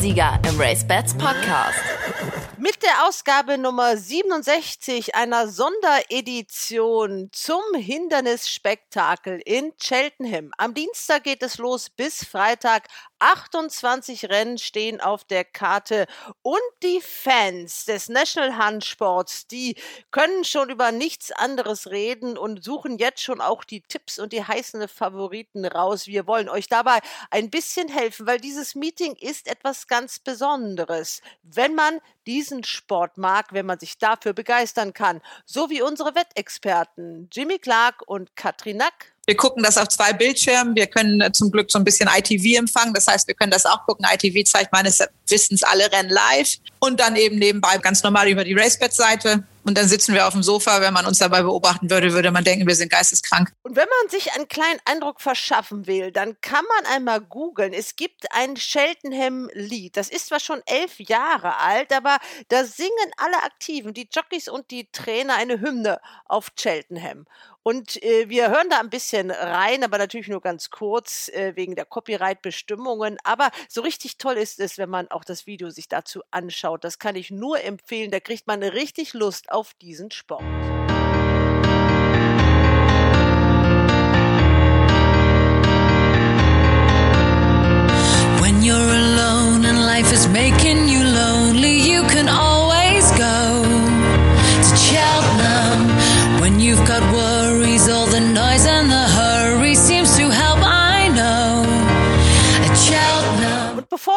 Etappensieger im Race Bats Podcast. Mit der Ausgabe Nummer 67 einer Sonderedition zum Hindernisspektakel in Cheltenham. Am Dienstag geht es los bis Freitag. 28 Rennen stehen auf der Karte und die Fans des National Handsports, die können schon über nichts anderes reden und suchen jetzt schon auch die Tipps und die heißen Favoriten raus. Wir wollen euch dabei ein bisschen helfen, weil dieses Meeting ist etwas ganz Besonderes. Wenn man diesen Sport mag, wenn man sich dafür begeistern kann, so wie unsere Wettexperten Jimmy Clark und Katrin Nack. Wir gucken das auf zwei Bildschirmen. Wir können äh, zum Glück so ein bisschen ITV empfangen. Das heißt, wir können das auch gucken. ITV zeigt meines Wissens alle Rennen live und dann eben nebenbei ganz normal über die RaceBet-Seite. Und dann sitzen wir auf dem Sofa. Wenn man uns dabei beobachten würde, würde man denken, wir sind geisteskrank. Und wenn man sich einen kleinen Eindruck verschaffen will, dann kann man einmal googeln. Es gibt ein Cheltenham-Lied. Das ist zwar schon elf Jahre alt, aber da singen alle Aktiven, die Jockeys und die Trainer, eine Hymne auf Cheltenham. Und äh, wir hören da ein bisschen rein, aber natürlich nur ganz kurz äh, wegen der Copyright-Bestimmungen. Aber so richtig toll ist es, wenn man auch das Video sich dazu anschaut. Das kann ich nur empfehlen. Da kriegt man richtig Lust auf diesen Sport. When you're alone and life is making you lonely, you can always go to Cheltenham. When you've got worries, all the noise and the hurry seems to help,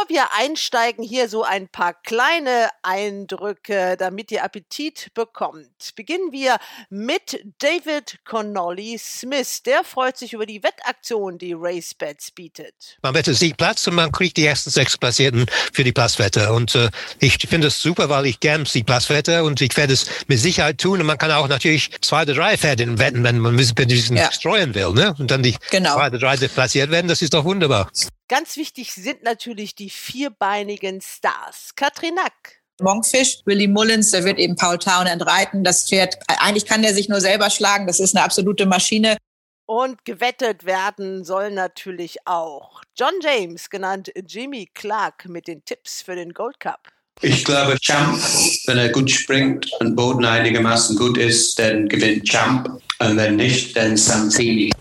Wir einsteigen, hier so ein paar kleine Eindrücke, damit ihr Appetit bekommt. Beginnen wir mit David Connolly Smith. Der freut sich über die Wettaktion, die RaceBets bietet. Man wettet Siegplatz und man kriegt die ersten sechs Platzierten für die Platzwette. Und äh, ich finde es super, weil ich gern Siegplatz wette und ich werde es mit Sicherheit tun. Und man kann auch natürlich zwei oder drei Pferde wetten, wenn man ein bisschen Ja. streuen will. Ne? Und dann die Genau. zwei oder drei platziert werden, das ist doch wunderbar. Ganz wichtig sind natürlich die vierbeinigen Stars. Katrin Nack. Monkfish, Willy Mullins, der wird eben Paul Townend reiten. Das Pferd, eigentlich kann der sich nur selber schlagen. Das ist eine absolute Maschine. Und gewettet werden soll natürlich auch John James, genannt Jimmy Clark, mit den Tipps für den Gold Cup. Ich glaube, Champ, wenn er gut springt und Boden einigermaßen gut ist, dann gewinnt Champ. Und wenn nicht, dann Santini.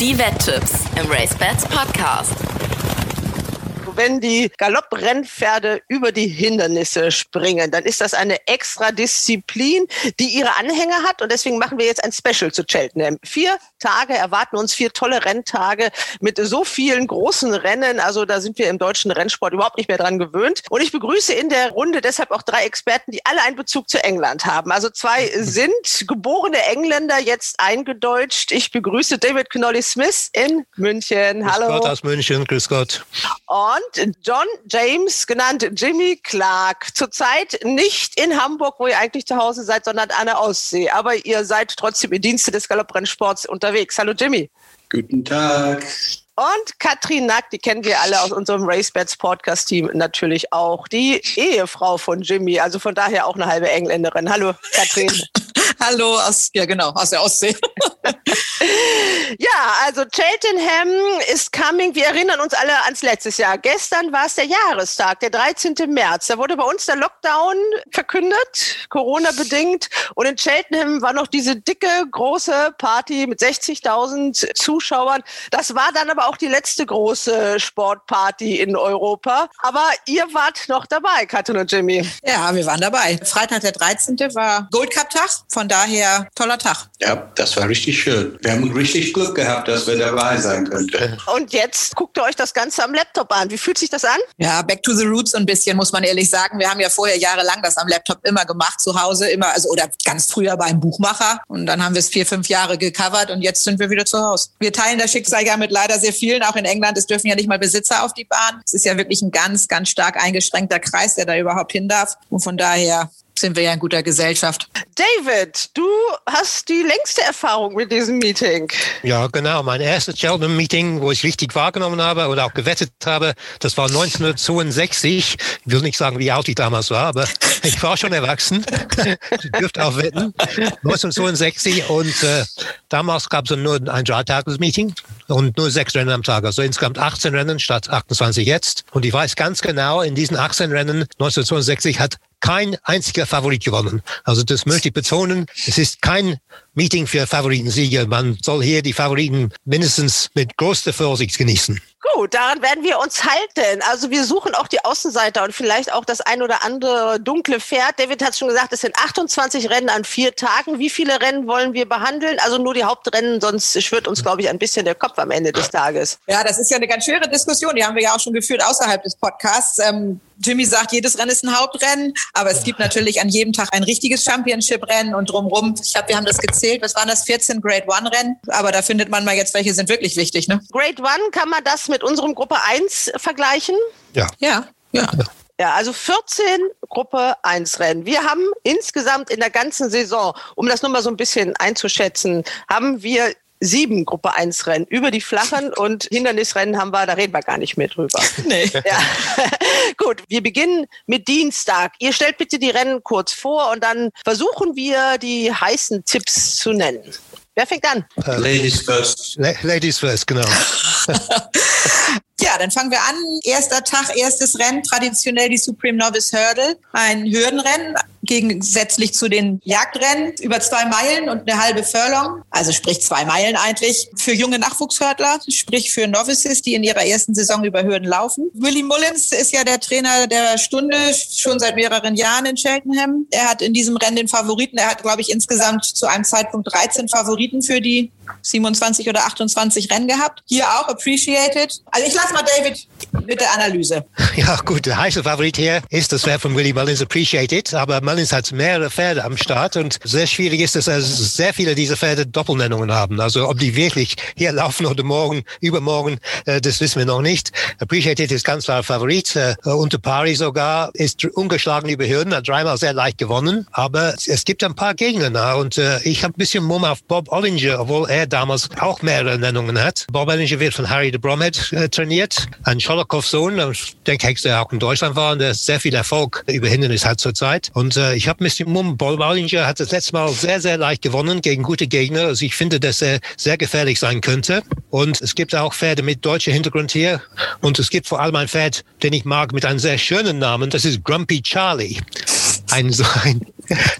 Die Wetttipps im Race Bats Podcast. Wenn die Galopprennpferde über die Hindernisse springen, dann ist das eine extra Disziplin, die ihre Anhänger hat. Und deswegen machen wir jetzt ein Special zu Cheltenham. Vier Tage erwarten uns, vier tolle Renntage mit so vielen großen Rennen. Also da sind wir im deutschen Rennsport überhaupt nicht mehr dran gewöhnt. Und ich begrüße in der Runde deshalb auch drei Experten, die alle einen Bezug zu England haben. Also zwei sind geborene Engländer, jetzt eingedeutscht. Ich begrüße David Connolly Smith in München. Grüß Hallo. Gott aus München, grüß Gott. Und John James, genannt Jimmy Clark, zurzeit nicht in Hamburg, wo ihr eigentlich zu Hause seid, sondern an der Ostsee. Aber ihr seid trotzdem im Dienste des Galopprennsports unterwegs. Hallo Jimmy. Guten Tag. Und Katrin Nack, die kennen wir alle aus unserem RaceBets Podcast-Team natürlich auch. Die Ehefrau von Jimmy, also von daher auch eine halbe Engländerin. Hallo Katrin. Hallo aus, ja genau, aus der Ostsee. Ja, also Cheltenham ist coming. Wir erinnern uns alle ans letztes Jahr. Gestern war es der Jahrestag, der 13. März. Da wurde bei uns der Lockdown verkündet, Corona-bedingt. Und in Cheltenham war noch diese dicke, große Party mit 60.000 Zuschauern. Das war dann aber auch die letzte große Sportparty in Europa. Aber ihr wart noch dabei, Katrin und Jimmy. Ja, wir waren dabei. Freitag der 13. war Gold Cup Tag. Von daher toller Tag. Ja, das war richtig schön. Wir haben richtig Glück gehabt, dass wir dabei sein könnten. Und jetzt guckt ihr euch das Ganze am Laptop an. Wie fühlt sich das an? Ja, back to the roots ein bisschen, muss man ehrlich sagen. Wir haben ja vorher jahrelang das am Laptop immer gemacht, zu Hause, immer, also oder ganz früher beim Buchmacher. Und dann haben wir es vier, fünf Jahre gecovert und jetzt sind wir wieder zu Hause. Wir teilen das Schicksal ja mit leider sehr vielen, auch in England. Es dürfen ja nicht mal Besitzer auf die Bahn. Es ist ja wirklich ein ganz, ganz stark eingeschränkter Kreis, der da überhaupt hin darf. Und von daher sind wir ja in guter Gesellschaft. David, du hast die längste Erfahrung mit diesem Meeting. Ja, genau. Mein erstes Cheltenham-Meeting, wo ich richtig wahrgenommen habe oder auch gewettet habe, das war 1962. Ich will nicht sagen, wie alt ich damals war, aber ich war schon erwachsen. ich dürfte auch wetten. 1962 und äh, damals gab es nur ein Dreitages-Meeting. Und nur sechs Rennen am Tag. Also insgesamt 18 Rennen statt 28 jetzt. Und ich weiß ganz genau, in diesen 18 Rennen 1962 hat kein einziger Favorit gewonnen. Also das möchte ich betonen. Es ist kein Meeting für Favoritensiege. Man soll hier die Favoriten mindestens mit größter Vorsicht genießen. Gut, daran werden wir uns halten. Also wir suchen auch die Außenseiter und vielleicht auch das ein oder andere dunkle Pferd. David hat schon gesagt, es sind 28 Rennen an vier Tagen. Wie viele Rennen wollen wir behandeln? Also nur die Hauptrennen, sonst schwirrt uns, glaube ich, ein bisschen der Kopf am Ende des Tages. Ja, das ist ja eine ganz schwere Diskussion. Die haben wir ja auch schon geführt außerhalb des Podcasts. Ähm, Jimmy sagt, jedes Rennen ist ein Hauptrennen, aber es gibt natürlich an jedem Tag ein richtiges Championship-Rennen und drumrum. Ich glaube, wir haben das gezählt. Was waren das? 14 Grade One-Rennen. Aber da findet man mal jetzt, welche sind wirklich wichtig, ne? Grade One, kann man das mit unserem Gruppe 1 vergleichen? Ja. Ja, ja. Ja, also 14 Gruppe 1 Rennen. Wir haben insgesamt in der ganzen Saison, um das nur mal so ein bisschen einzuschätzen, haben wir sieben Gruppe 1 Rennen. Über die flachen und Hindernisrennen haben wir, da reden wir gar nicht mehr drüber. Nee. Ja. Gut, wir beginnen mit Dienstag. Ihr stellt bitte die Rennen kurz vor und dann versuchen wir die heißen Tipps zu nennen. Wer fängt an? Ladies first. La- Ladies first, genau. Ja, dann fangen wir an. Erster Tag, erstes Rennen, traditionell die Supreme Novice Hurdle. Ein Hürdenrennen, gegensätzlich zu den Jagdrennen, über zwei Meilen und eine halbe Furlong. Also sprich zwei Meilen eigentlich. Für junge Nachwuchshördler, sprich für Novices, die in ihrer ersten Saison über Hürden laufen. Willie Mullins ist ja der Trainer der Stunde, schon seit mehreren Jahren in Cheltenham. Er hat in diesem Rennen den Favoriten. Er hat, glaube ich, insgesamt zu einem Zeitpunkt 13 Favoriten für die 27 oder 28 Rennen gehabt. Hier auch appreciated. Also ich lasse mal David mit der Analyse. Ja, gut, der heiße Favorit hier ist das Pferd von Willie Mullins Appreciated, aber Mullins hat mehrere Pferde am Start und sehr schwierig ist, dass er sehr viele dieser Pferde Doppelnennungen haben. Also ob die wirklich hier laufen oder morgen, übermorgen, äh, das wissen wir noch nicht. Appreciated ist ganz klar Favorit. Äh, unter Pari sogar ist ungeschlagen über Hürden, hat dreimal sehr leicht gewonnen, aber es gibt ein paar Gegner nah und äh, ich habe ein bisschen Mumm auf Bob Ollinger, obwohl er damals auch mehrere Nennungen hat. Bob Ollinger wird von Harry de Bromhead äh, trainiert, ein Scholokow-Sohn, ich denke, der auch in Deutschland war und der sehr viel Erfolg über Hindernis hat zurzeit. Und äh, ich habe bisschen Mumm. Bob Ollinger hat das letzte Mal sehr, sehr leicht gewonnen gegen gute Gegner. Also ich finde, dass er sehr gefährlich sein könnte. Und es gibt auch Pferde mit deutscher Hintergrund hier. Und es gibt vor allem ein Pferd, den ich mag, mit einem sehr schönen Namen. Das ist Grumpy Charlie. Ein, so ein,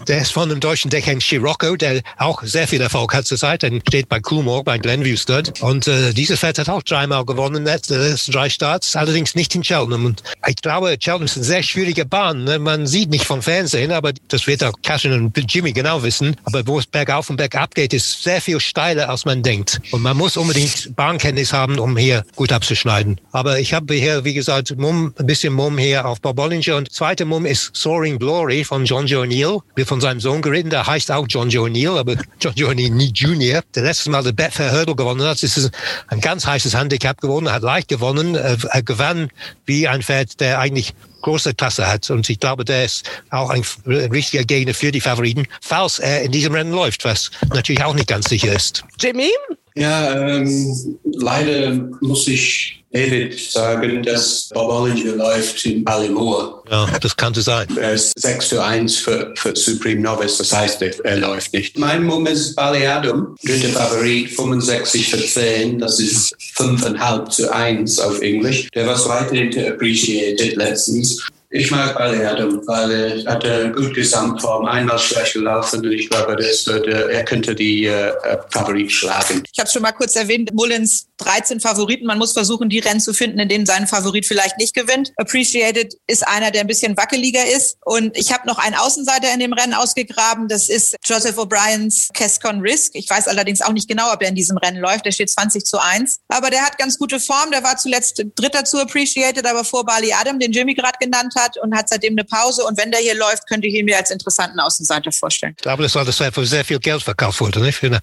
der ist von dem deutschen Deckhand Scirocco, der auch sehr viel Erfolg hat zurzeit. Er steht bei Coolmore, bei Glenview Stud. Und äh, dieses Pferd hat auch dreimal gewonnen, die letzten drei Starts, allerdings nicht in Cheltenham. Und ich glaube, Cheltenham ist eine sehr schwierige Bahn. Ne? Man sieht nicht vom Fernsehen, aber das wird auch Catherine und Jimmy genau wissen. Aber wo es bergauf und bergab geht, ist sehr viel steiler, als man denkt. Und man muss unbedingt Bahnkenntnis haben, um hier gut abzuschneiden. Aber ich habe hier, wie gesagt, Mumm, ein bisschen Mumm hier auf Bob Bollinger. Und zweite Mumm ist Soaring Glory von John Joe O'Neill. Wird von seinem Sohn geritten, der heißt auch John Joe O'Neill, aber John Joe O'Neill Jr., der letztes Mal der Betfair Hurdle gewonnen hat. Das ist ein ganz heißes Handicap gewonnen, hat leicht gewonnen, er gewann wie ein Pferd, der eigentlich große Klasse hat. Und ich glaube, der ist auch ein richtiger Gegner für die Favoriten, falls er in diesem Rennen läuft, was natürlich auch nicht ganz sicher ist. Jimmy? Ja, ähm, leider muss ich David sagen, dass Bob Ollinger läuft in Ballymore. Ja, das könnte sein. Er ist 6 zu 1 für, für Supreme Novice, das heißt, er, läuft nicht. Mein Mumm ist Ballyadam, dritter Favorit, 65 für 10, das ist 5,5 zu 1 auf Englisch. Der war zweite appreciated letztens. Ich mag Ballyadam, weil er hatte gut Gesamtform, einmal schlecht gelaufen und ich glaube, das würde, er könnte die äh, Favorit schlagen. Ich habe schon mal kurz erwähnt, Mullins 13 Favoriten. Man muss versuchen, die Rennen zu finden, in denen sein Favorit vielleicht nicht gewinnt. Appreciated ist einer, der ein bisschen wackeliger ist. Und ich habe noch einen Außenseiter in dem Rennen ausgegraben. Das ist Joseph O'Briens Cascon Risk. Ich weiß allerdings auch nicht genau, ob er in diesem Rennen läuft. Der steht 20 zu 1. Aber der hat ganz gute Form. Der war zuletzt Dritter zu Appreciated, aber vor Bali Adam, den Jimmy gerade genannt hat und hat seitdem eine Pause. Und wenn der hier läuft, könnte ich ihn mir als interessanten Außenseiter vorstellen. Ich glaube, das war das für sehr viel Geld verkauft wurde, nicht? Für eine.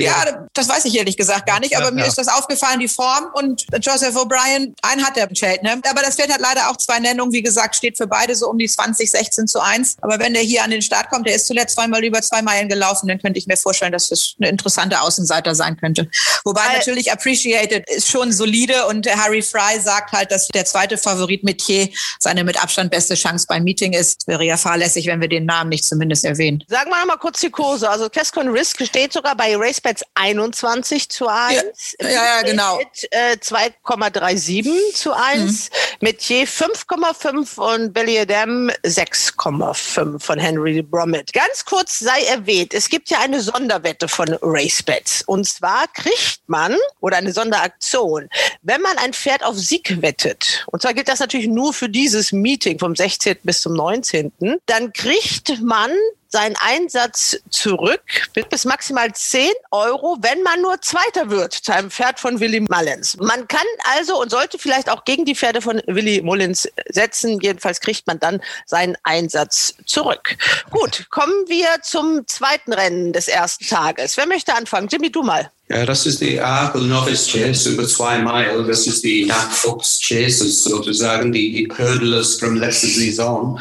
Ja, das weiß ich ehrlich gesagt gar nicht, aber Ja, mir ja. ist das aufgefallen, die Form. Und Joseph O'Brien, einen hat der im Cheltenham. Aber das Pferd hat leider auch zwei Nennungen. Wie gesagt, steht für beide so um die 20, 16 zu 1. Aber wenn der hier an den Start kommt, der ist zuletzt zweimal über zwei Meilen gelaufen, dann könnte ich mir vorstellen, dass das eine interessante Außenseiter sein könnte. Wobei Weil- natürlich Appreciated ist schon solide und Harry Fry sagt halt, dass der zweite Favorit Metier seine mit Abstand beste Chance beim Meeting ist. Wäre ja fahrlässig, wenn wir den Namen nicht zumindest erwähnen. Sagen wir noch mal kurz die Kurse. Also Cascon Risk steht sogar bei RaceBets 21 zu 1. Ja, ja, ja genau. Mit äh, 2,37 zu 1. Mhm. Metier 5,5 und Belly Adam 6,5 von Henry Bromit. Ganz kurz sei erwähnt, es gibt ja eine Sonderwette von RaceBets. Und zwar kriegt man, oder eine Sonderaktion, wenn man ein Pferd auf Sieg wettet, und zwar gilt das natürlich nur für dieses Meeting vom 16. bis zum 19., dann kriegt man seinen Einsatz zurück bis maximal 10 Euro, wenn man nur Zweiter wird zu einem Pferd von Willy Mullins. Man kann also und sollte vielleicht auch gegen die Pferde von Willy Mullins setzen. Jedenfalls kriegt man dann seinen Einsatz zurück. Gut, kommen wir zum zweiten Rennen des ersten Tages. Wer möchte anfangen? Jimmy, du mal. Ja, das ist die Arkle Novice Chase über zwei Meilen. Das ist die Nachwuchs Chases sozusagen, die Hurdlers vom letzten Saison.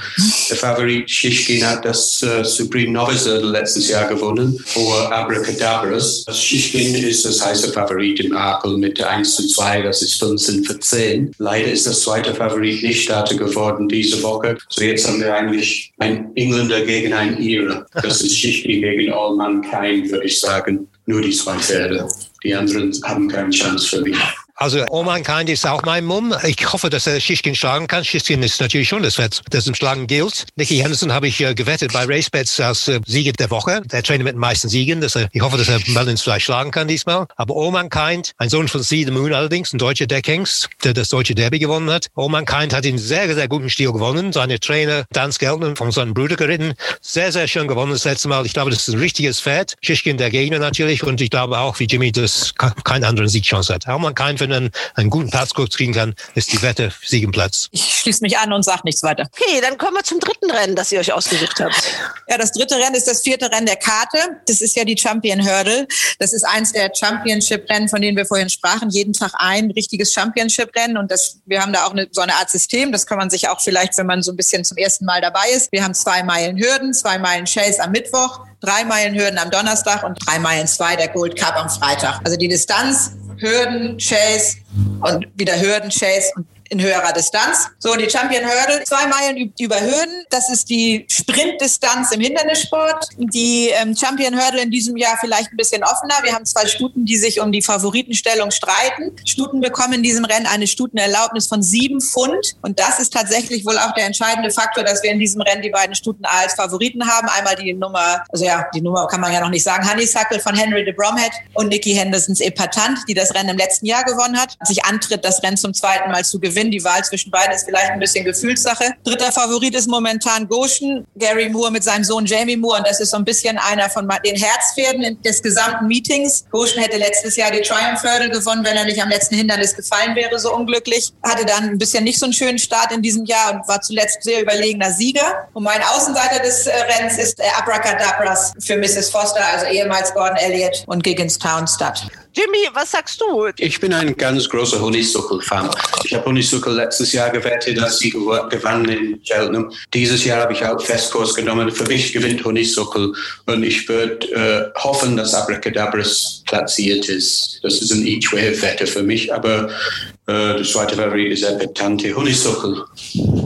Der Favorit Shishkin hat das uh, Supreme Novice Hurdle letztes Jahr gewonnen vor Abracadabras. Shishkin ist das heiße Favorit im Arkle mit 1 zu 2, das ist 15 für 10. Leider ist das zweite Favorit nicht Starter geworden diese Woche. So jetzt haben wir eigentlich ein Engländer gegen ein Ire. Das ist Shishkin gegen All Mankind, würde ich sagen nur die zwei Pferde. Die anderen haben keine Chance für mich. Also Oman Kind ist auch mein Mumm. Ich hoffe, dass er Schischkin schlagen kann. Schischkin ist natürlich schon das Pferd, das im Schlagen gilt. Nicky Henderson habe ich äh, gewettet bei RaceBets als äh, Sieger der Woche. Der Trainer mit den meisten Siegen. Dass er, ich hoffe, dass er Mullins vielleicht schlagen kann diesmal. Aber Oman Kind, ein Sohn von See the Moon allerdings, ein deutscher Deckhengst, der das deutsche Derby gewonnen hat. Oman Kind hat in sehr, sehr guten Stil gewonnen. Seine Trainer Dan Skelton von seinem Bruder geritten. Sehr, sehr schön gewonnen das letzte Mal. Ich glaube, das ist ein richtiges Pferd. Schischkin der Gegner natürlich. Und ich glaube auch, wie Jimmy, dass kein anderen Siegchance hat. Oman Kind für einen, einen guten Platzkurs kriegen kann, ist die Wette Siegenplatz. Ich schließe mich an und sage nichts weiter. Okay, dann kommen wir zum dritten Rennen, das ihr euch ausgesucht habt. Ja, das dritte Rennen ist das vierte Rennen der Karte. Das ist ja die Champion Hurdle. Das ist eins der Championship-Rennen, von denen wir vorhin sprachen. Jeden Tag ein richtiges Championship-Rennen. Und das, wir haben da auch eine, so eine Art System. Das kann man sich auch vielleicht, wenn man so ein bisschen zum ersten Mal dabei ist. Wir haben zwei Meilen Hürden, zwei Meilen Chase am Mittwoch, drei Meilen Hürden am Donnerstag und drei Meilen zwei der Gold Cup am Freitag. Also die Distanz Hürden, Chase und wieder Hürden, Chase und in höherer Distanz. So, die Champion Hurdle, zwei Meilen über Hürden. Das ist die Sprintdistanz im Hindernissport. Die ähm, Champion Hurdle in diesem Jahr vielleicht ein bisschen offener. Wir haben zwei Stuten, die sich um die Favoritenstellung streiten. Stuten bekommen in diesem Rennen eine Stutenerlaubnis von sieben Pfund. Und das ist tatsächlich wohl auch der entscheidende Faktor, dass wir in diesem Rennen die beiden Stuten als Favoriten haben. Einmal die Nummer, also ja, die Nummer kann man ja noch nicht sagen, Honeysuckle von Henry de Bromhead und Nikki Hendersons Epatant, die das Rennen im letzten Jahr gewonnen hat. Sich antritt, das Rennen zum zweiten Mal zu gewinnen. Die Wahl zwischen beiden ist vielleicht ein bisschen Gefühlssache. Dritter Favorit ist momentan Goshen, Gary Moore mit seinem Sohn Jamie Moore. Und das ist so ein bisschen einer von den Herzpferden des gesamten Meetings. Goshen hätte letztes Jahr die Triumph Hurdle gewonnen, wenn er nicht am letzten Hindernis gefallen wäre, so unglücklich. Hatte dann ein bisschen nicht so einen schönen Start in diesem Jahr und war zuletzt sehr überlegener Sieger. Und mein Außenseiter des äh, Rennens ist äh, Abracadabras für Mrs. Foster, also ehemals Gordon Elliott und Giggins Townstadt. Jimmy, was sagst du? Ich bin ein ganz großer Honeysuckle-Fan. Ich habe Honeysuckle letztes Jahr gewettet, als sie gewann in Cheltenham. Dieses Jahr habe ich auch Festkurs genommen. Für mich gewinnt Honeysuckle und ich würde äh, hoffen, dass Abracadabras platziert ist. Das ist ein Each-Way-Wette für mich, aber äh, der zweite Favorit ist Epitante Honeysuckle.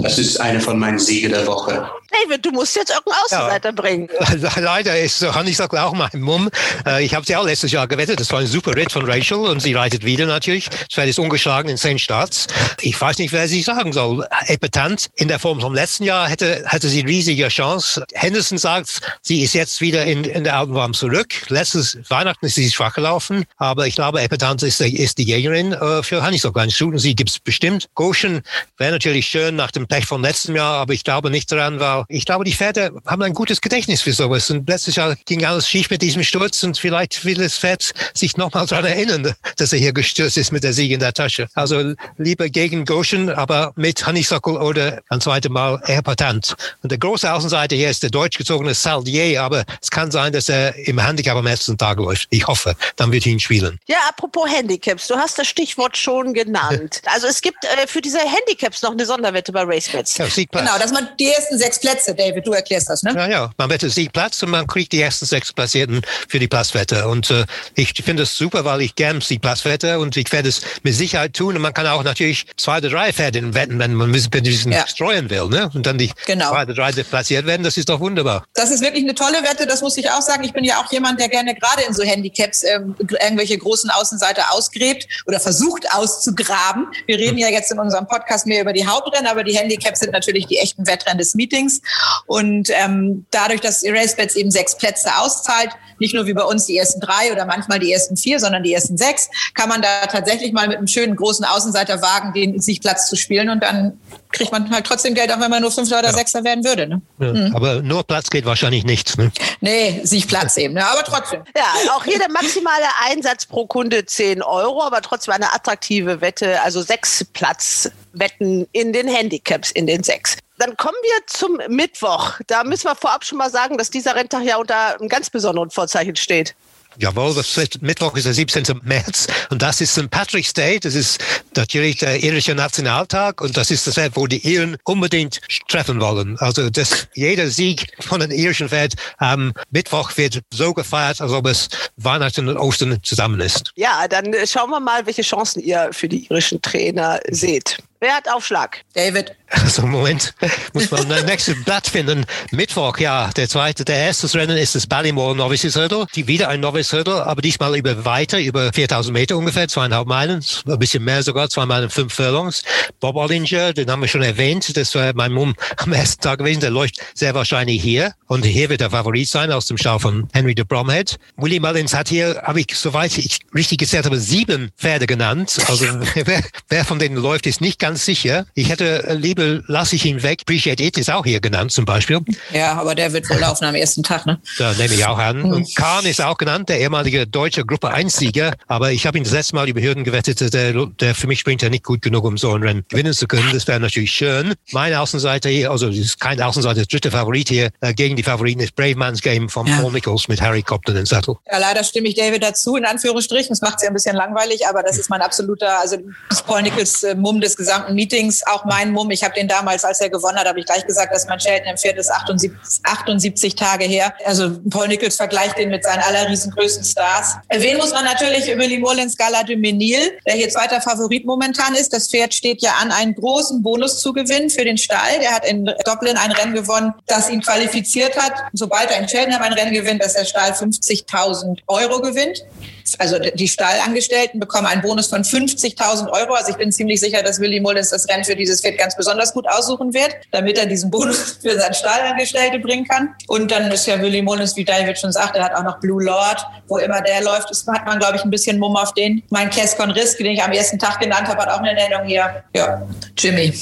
Das ist eine von meinen Siegen der Woche. David, du musst jetzt irgendeinen Außenseiter ja. bringen. Leider ist Honeysuckle auch mein Mumm. Äh, ich habe sie auch letztes Jahr gewettet. Das war ein super Ritt von Rachel und sie reitet wieder natürlich. Das Pferd ist ungeschlagen in zehn Starts. Ich weiß nicht, wer sie sagen soll. Epitant in der Form vom letzten Jahr hätte, hätte sie riesige Chance. Henderson sagt, sie ist jetzt wieder in, in der Alpenwarm zurück. Letztes Weihnachten ist sie schwach gelaufen, aber ich glaube, Epitant ist, ist die Jägerin äh, für Honeysuckle. Ein Stutensieg gibt es bestimmt. Goshen wäre natürlich schön nach dem Pech vom letzten Jahr, aber ich glaube nicht daran, weil ich glaube, die Pferde haben ein gutes Gedächtnis für sowas. Und letztes Jahr ging alles schief mit diesem Sturz und vielleicht will das Pferd sich nochmal daran erinnern, dass er hier gestürzt ist mit der Sieg in der Tasche. Also lieber gegen Goshen, aber mit Honeysuckle oder ein zweites Mal eher patent. Und der große Außenseiter hier ist der deutsch gezogene Saldier, aber es kann sein, dass er im Handicap am ersten Tag läuft. Ich hoffe, dann wird ihn spielen. Ja, apropos Handicaps, du hast das Stichwort schon genannt. Also es gibt äh, für diese Handicaps noch eine Sonderwette bei RaceBets. Ja, genau, dass man die ersten sechs Plätze, David, du erklärst das, ne? Ja, ja. Man wettet Siegplatz und man kriegt die ersten sechs Platzierten für die Platzwette. Und äh, ich finde es super, weil ich gern Siegplatz wette und ich werde es mit Sicherheit tun. Und man kann auch natürlich zwei oder drei Pferde wetten, wenn man ein bisschen ja. streuen will, ne? Und dann die genau. zwei oder drei platziert werden, das ist doch wunderbar. Das ist wirklich eine tolle Wette, das muss ich auch sagen. Ich bin ja auch jemand, der gerne gerade in so Handicaps ähm, irgendwelche großen Außenseiter ausgräbt oder versucht auszugraben. Wir reden ja jetzt in unserem Podcast mehr über die Hauptrennen, aber die Handicaps sind natürlich die echten Wettrennen des Meetings. Und ähm, dadurch, dass RaceBets eben sechs Plätze auszahlt, nicht nur wie bei uns die ersten drei oder manchmal die ersten vier, sondern die ersten sechs, kann man da tatsächlich mal mit einem schönen großen Außenseiter wagen, den sich Platz zu spielen und dann kriegt man halt trotzdem Geld, auch wenn man nur Fünfter oder ja. Sechster werden würde. Ne? Ja, mhm. Aber nur Platz geht wahrscheinlich nichts. Ne? Nee, sich Platz eben, ne? aber trotzdem. Ja, auch hier der maximale Einsatz pro Kunde 10 Euro, aber trotzdem eine attraktive Wette, also sechs Platzwetten in den Handicaps, in den sechs. Dann kommen wir zum Mittwoch. Da müssen wir vorab schon mal sagen, dass dieser Renntag ja unter einem ganz besonderen Vorzeichen steht. Jawohl, das Mittwoch ist der 17. März und das ist St. Patrick's Day. Das ist natürlich der irische Nationaltag und das ist das Fest, wo die Iren unbedingt treffen wollen. Also das, jeder Sieg von den irischen Pferd am Mittwoch wird so gefeiert, als ob es Weihnachten und Ostern zusammen ist. Ja, dann schauen wir mal, welche Chancen ihr für die irischen Trainer seht. Wer hat Aufschlag? David. Also Moment, muss man ein nächstes Blatt finden. Mittwoch, ja, der zweite, der erste Rennen ist das Ballymore Novices Hurdle. Die wieder ein Novice Hurdle, aber diesmal über weiter, über 4000 Meter ungefähr, zweieinhalb Meilen, ein bisschen mehr sogar, zwei Meilen, fünf Furlongs. Bob Ollinger, den haben wir schon erwähnt, das war mein Mumm am ersten Tag gewesen, der läuft sehr wahrscheinlich hier und hier wird der Favorit sein aus dem Stall von Henry de Bromhead. Willie Mullins hat hier, habe ich, soweit ich richtig gezählt habe, sieben Pferde genannt. Also wer, wer von denen läuft, ist nicht ganz ganz sicher. Ich hätte äh, lieber lasse ich ihn weg. Appreciate It ist auch hier genannt zum Beispiel. Ja, aber der wird wohl laufen am ersten Tag, ne? Da nehme ich auch an. Und Kahn ist auch genannt, der ehemalige deutsche Gruppe 1-Sieger. Aber ich habe ihn das letzte Mal über Hürden gewettet. Der, der für mich springt ja nicht gut genug, um so ein Rennen gewinnen zu können. Das wäre natürlich schön. Meine Außenseite hier, also das ist kein Außenseiter, das dritte Favorit hier äh, gegen die Favoriten ist Brave Man's Game von ja. Paul Nichols mit Harry Copton in Sattel. Ja, leider stimme ich David dazu, in Anführungsstrichen. Das macht es ja ein bisschen langweilig, aber das ist mein absoluter, also Paul Nichols äh, Mumm des gesamten gesamten Meetings, auch mein Mumm. Ich habe den damals, als er gewonnen hat, habe ich gleich gesagt, dass mein Shelton Pferd ist 78, 78 Tage her. Also Paul Nichols vergleicht den mit seinen allerriesengrößten Stars. Erwähnen muss man natürlich über Limolens Gala de Menil, der hier zweiter Favorit momentan ist. Das Pferd steht ja an, einen großen Bonus zu gewinnen für den Stall. Der hat in Dublin ein Rennen gewonnen, das ihn qualifiziert hat. Sobald er in Cheltenham ein Rennen gewinnt, dass der Stall 50.000 Euro gewinnt. Also die Stallangestellten bekommen einen Bonus von 50.000 Euro. Also ich bin ziemlich sicher, dass Willy Mullins das Rennen für dieses Pferd ganz besonders gut aussuchen wird, damit er diesen Bonus für seinen Stallangestellte bringen kann. Und dann ist ja Willy Mullins, wie David schon sagt, er hat auch noch Blue Lord, wo immer der läuft, das hat man, glaube ich, ein bisschen Mumm auf den. Mein Keskon Risk, den ich am ersten Tag genannt habe, hat auch eine Nennung hier. Ja, Jimmy.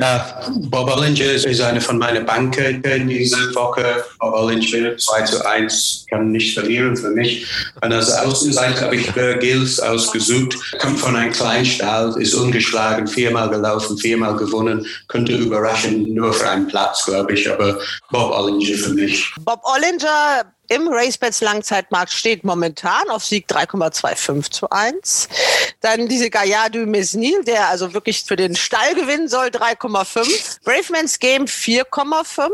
Ja, Bob Ollinger ist eine von meinen Banken diese Woche. Bob Ollinger 2 zu 1 kann nicht verlieren für mich. Und als Außenseiter habe ich Burr Gills ausgesucht. Kommt von einem Kleinstall, ist ungeschlagen, viermal gelaufen, viermal gewonnen. Könnte überraschen, nur für einen Platz, glaube ich. Aber Bob Ollinger für mich. Bob Ollinger im RaceBets Langzeitmarkt steht momentan auf Sieg 3,25 zu 1. Dann diese Gaillard du Mesnil, der also wirklich für den Stall gewinnen soll, 3,5. Bravemans Game 4,5.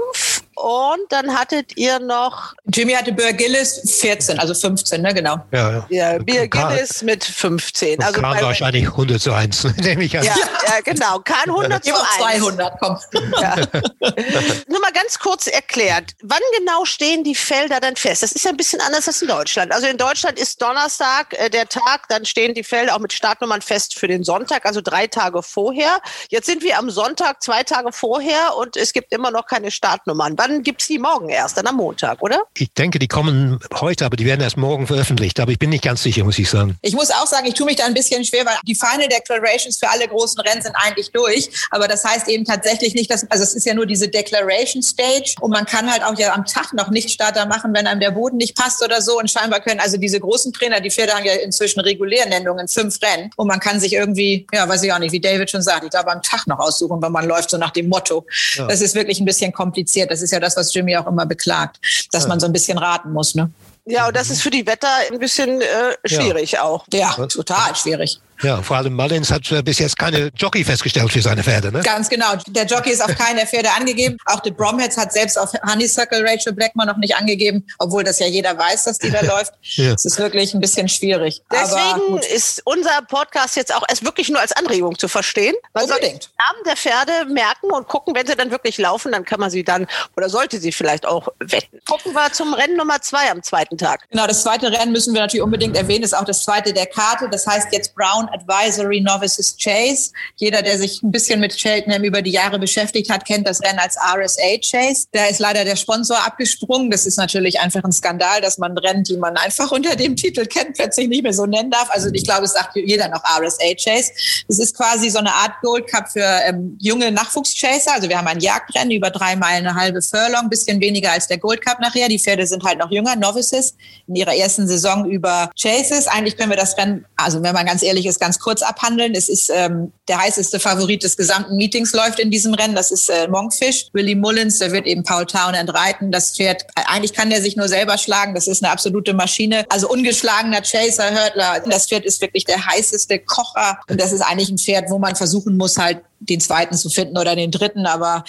Und dann hattet ihr noch. Jimmy hatte Burr Gillis 14, also 15, ne, genau. Ja, ja. ja Burr Gillis mit 15. Also Kahn wahrscheinlich 100 zu 1, nehme ich an. Ja, ja genau. Kahn 100 zu 1. 200, komm. Ja. Nur mal ganz kurz erklärt. Wann genau stehen die Felder dann fest? Das ist ja ein bisschen anders als in Deutschland. Also in Deutschland ist Donnerstag äh, der Tag, dann stehen die Felder auch mit Startnummern fest für den Sonntag, also drei Tage vorher. Jetzt sind wir am Sonntag, zwei Tage vorher und es gibt immer noch keine Startnummern wann gibt es die morgen erst? Dann am Montag, oder? Ich denke, die kommen heute, aber die werden erst morgen veröffentlicht. Aber ich bin nicht ganz sicher, muss ich sagen. Ich muss auch sagen, ich tue mich da ein bisschen schwer, weil die Final Declarations für alle großen Rennen sind eigentlich durch. Aber das heißt eben tatsächlich nicht, dass, also es ist ja nur diese Declaration Stage und man kann halt auch ja am Tag noch nicht Starter machen, wenn einem der Boden nicht passt oder so. Und scheinbar können also diese großen Trainer, die Pferde haben ja inzwischen Regulärnennungen, fünf Rennen. Und man kann sich irgendwie, ja, weiß ich auch nicht, wie David schon sagt, ich glaube am Tag noch aussuchen, wenn man läuft, so nach dem Motto. Ja. Das ist wirklich ein bisschen kompliziert. Das ist ja das, was Jimmy auch immer beklagt, dass man so ein bisschen raten muss. Ne? Ja, und das ist für die Wetter ein bisschen äh, schwierig ja. auch. Ja, total schwierig. Ja, vor allem Mullins hat äh, bis jetzt keine Jockey festgestellt für seine Pferde, ne? Ganz genau. Der Jockey ist auf keinen der Pferde angegeben. Auch The Bromheads hat selbst auf Honeysuckle Rachel Blackmore noch nicht angegeben, obwohl das ja jeder weiß, dass die da läuft. Ja. Es ist wirklich ein bisschen schwierig. Deswegen ist unser Podcast jetzt auch erst wirklich nur als Anregung zu verstehen. Man soll die Unbedingt. Namen der Pferde merken und gucken, wenn sie dann wirklich laufen, dann kann man sie dann oder sollte sie vielleicht auch wetten. Gucken wir zum Rennen Nummer zwei am zweiten Tag. Genau, das zweite Rennen müssen wir natürlich unbedingt erwähnen, ist auch das zweite der Karte. Das heißt jetzt Brown Advisory Novices Chase. Jeder, der sich ein bisschen mit Cheltenham über die Jahre beschäftigt hat, kennt das Rennen als RSA Chase. Da ist leider der Sponsor abgesprungen. Das ist natürlich einfach ein Skandal, dass man Rennen, die man einfach unter dem Titel kennt, plötzlich nicht mehr so nennen darf. Also ich glaube, es sagt jeder noch RSA Chase. Das ist quasi so eine Art Gold Cup für ähm, junge Nachwuchschaser. Also wir haben ein Jagdrennen über drei Meilen, eine halbe Furlong, bisschen weniger als der Gold Cup nachher. Die Pferde sind halt noch jünger, Novices, in ihrer ersten Saison über Chases. Eigentlich können wir das Rennen, also wenn man ganz ehrlich ist, ganz kurz abhandeln. Es ist ähm, der heißeste Favorit des gesamten Meetings läuft in diesem Rennen. Das ist äh, Monkfish. Willie Mullins, der wird eben Paul Townend reiten. Das Pferd, äh, eigentlich kann der sich nur selber schlagen. Das ist eine absolute Maschine. Also ungeschlagener Chaser, Hurdler. Das Pferd ist wirklich der heißeste Kocher. Und das ist eigentlich ein Pferd, wo man versuchen muss, halt den zweiten zu finden oder den dritten. Aber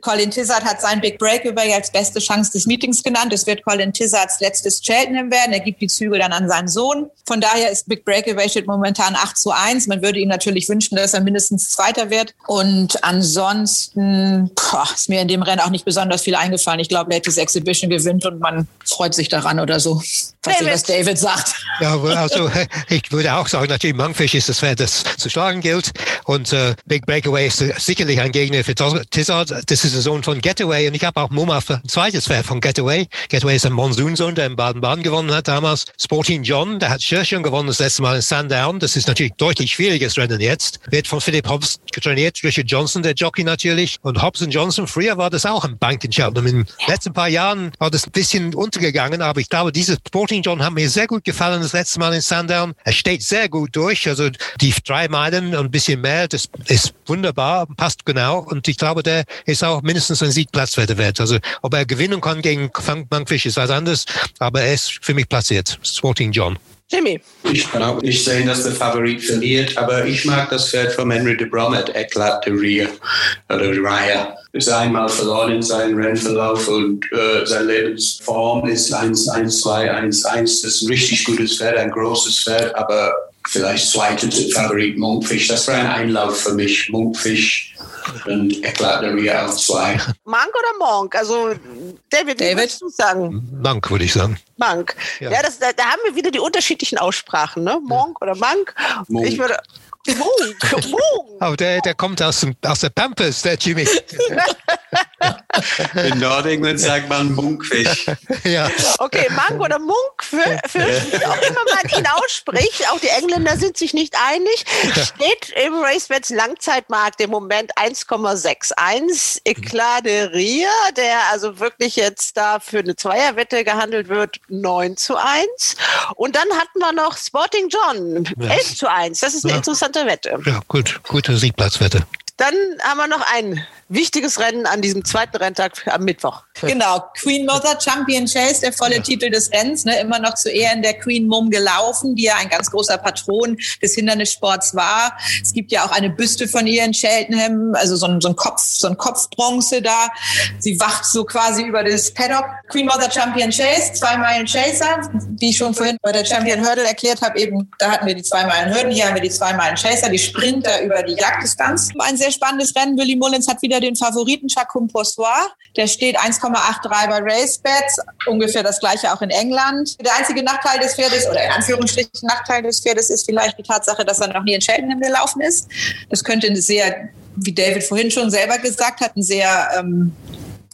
Colin Tizard hat sein Big Breakaway als beste Chance des Meetings genannt. Es wird Colin Tizards letztes Cheltenham werden. Er gibt die Zügel dann an seinen Sohn. Von daher ist Big Breakaway steht momentan 8 zu 1. Man würde ihm natürlich wünschen, dass er mindestens Zweiter wird. Und ansonsten boah, ist mir in dem Rennen auch nicht besonders viel eingefallen. Ich glaube, Latest Exhibition gewinnt und man freut sich daran oder so. Nicht, was David sagt. Ja, also ich würde auch sagen, natürlich Monkfish ist das Pferd, das zu schlagen gilt. Und äh, Big Breakaway ist sicherlich ein Gegner für Tizard. Das ist ein Sohn von Getaway und ich habe auch Muma für ein zweites Pferd von Getaway. Getaway ist ein Monsoon-Sohn, der in Baden-Baden gewonnen hat damals. Sporting John, der hat schon gewonnen das letzte Mal in Sandown. Das ist natürlich deutlich schwieriges Rennen jetzt. Wird von Philip Hobbs getrainiert, Richard Johnson, der Jockey natürlich. Und Hobbs und Johnson, früher war das auch ein Bank in Cheltenham. In den letzten paar Jahren war das ein bisschen untergegangen, aber ich glaube, dieses Sporting John hat mir sehr gut gefallen das letzte Mal in Sandown. Er steht sehr gut durch, also die drei Meilen und ein bisschen mehr, das ist wunderbar, passt genau. Und ich glaube, der ist auch mindestens ein Siegplatzwerte wert. Also ob er gewinnen kann gegen Frank Monkfish ist was anderes, aber er ist für mich platziert. Sporting John. Jimmy. Ich kann auch nicht sehen, dass der Favorit verliert, aber ich mag das Pferd von Henry de Brommet, Eclat de Ria oder Raya. Ist einmal verloren in seinem Rennverlauf und äh, seine Lebensform ist 1, 1, 2, 1, 1. Das ist ein richtig gutes Pferd, ein großes Pferd, aber vielleicht zweiter Favorit Munkfisch. Das war ein Einlauf für mich. Munkfisch und Eclat de Ria auf zwei. Monk oder Monk? Also, David, wie David? würdest du sagen? Monk, würde ich sagen. Monk. Ja, Ja. das, da, da haben wir wieder die unterschiedlichen Aussprachen, ne? Monk oder Monk. Monk. Ich würde. Monk, Monk. Aber der, der kommt aus, dem, aus der Pampers, der Jimmy. In Nordengland sagt man Munkfisch. ja. Okay, Monk oder Munk, für, für wie auch immer man ihn ausspricht, auch die Engländer sind sich nicht einig, steht im RaceBets Langzeitmarkt im Moment 1,61. Eclat de Ria, der also wirklich jetzt da für eine Zweierwette gehandelt wird, 9 zu 1. Und dann hatten wir noch Sporting John, Ja. 11 zu 1. Das ist eine Ja. Interessante Wette. ja, gut, gute Siegplatzwette. Dann haben wir noch ein wichtiges Rennen an diesem zweiten Renntag am Mittwoch. Genau, Queen Mother Champion Chase, der volle Titel des Rennens, ne, immer noch zu Ehren der Queen Mum gelaufen, die ja ein ganz großer Patron des Hindernissports war. Es gibt ja auch eine Büste von ihr in Cheltenham, also so ein, so ein Kopf, so ein Kopfbronze da. Sie wacht so quasi über das Paddock. Queen Mother Champion Chase, zwei Meilen Chaser, wie ich schon vorhin bei der Champion Hurdle erklärt habe, eben, da hatten wir die zwei Meilen Hürden, hier haben wir die zwei Meilen Chaser, die Sprinter über die Jagddistanz. Ein sehr spannendes Rennen. Willy Mullins hat wieder den Favoriten Chacun Poursoir. Der steht 1,83 bei RaceBets, ungefähr das gleiche auch in England. Der einzige Nachteil des Pferdes, oder in Anführungsstrichen Nachteil des Pferdes, ist vielleicht die Tatsache, dass er noch nie in Cheltenham gelaufen ist. Das könnte eine sehr, wie David vorhin schon selber gesagt hat, ein sehr ähm,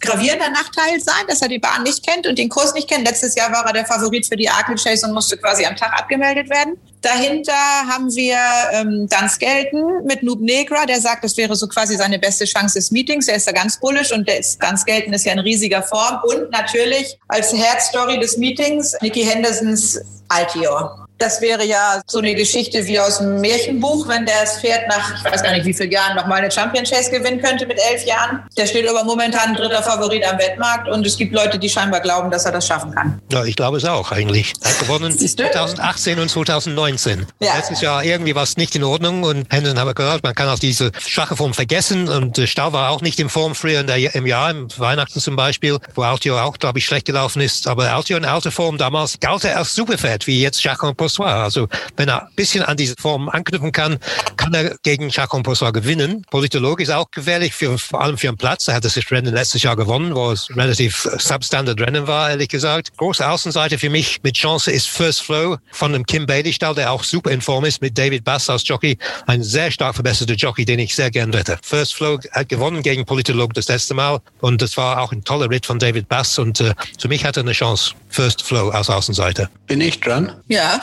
gravierender Nachteil sein, dass er die Bahn nicht kennt und den Kurs nicht kennt. Letztes Jahr war er der Favorit für die Arkle Chase und musste quasi am Tag abgemeldet werden. Dahinter haben wir ähm, Dan Skelton mit Noob Negra, der sagt, das wäre so quasi seine beste Chance des Meetings. Er ist da ganz bullish und der ist, Dan Skelton ist ja in riesiger Form. Und natürlich als Herzstory des Meetings Nicky Hendersons Altior. Das wäre ja so eine Geschichte wie aus einem Märchenbuch, wenn das Pferd nach, ich weiß gar nicht wie vielen Jahren, nochmal eine Champion Chase gewinnen könnte mit elf Jahren. Der steht aber momentan dritter Favorit am Wettmarkt und es gibt Leute, die scheinbar glauben, dass er das schaffen kann. Ja, ich glaube es auch eigentlich. Er hat gewonnen 2018 und 2019. Ja. Letztes Jahr irgendwie war es nicht in Ordnung und Hendon haben wir gehört, man kann auch diese schwache Form vergessen und äh, Stau war auch nicht in Form früher in der, im Jahr, im Weihnachten zum Beispiel, wo Altio auch, glaube ich, schlecht gelaufen ist. Aber Altio in alter Form damals galt er als Superfett, wie jetzt Jacques Possoir. Also wenn er ein bisschen an diese Form anknüpfen kann, kann er gegen Jacques Possoir gewinnen. Politolog ist auch gefährlich, für, vor allem für einen Platz. Er hat das Rennen letztes Jahr gewonnen, wo es relativ substandard Rennen war, ehrlich gesagt. Große Außenseite für mich mit Chance ist First Flow von dem Kim Bailey Stall, der auch super in Form ist, mit David Bass als Jockey. Ein sehr stark verbesserter Jockey, den ich sehr gern wette. First Flow hat gewonnen gegen Politolog das letzte Mal und das war auch ein toller Ritt von David Bass und äh, für mich hat er eine Chance. First Flow als Außenseiter. Bin ich dran? Ja.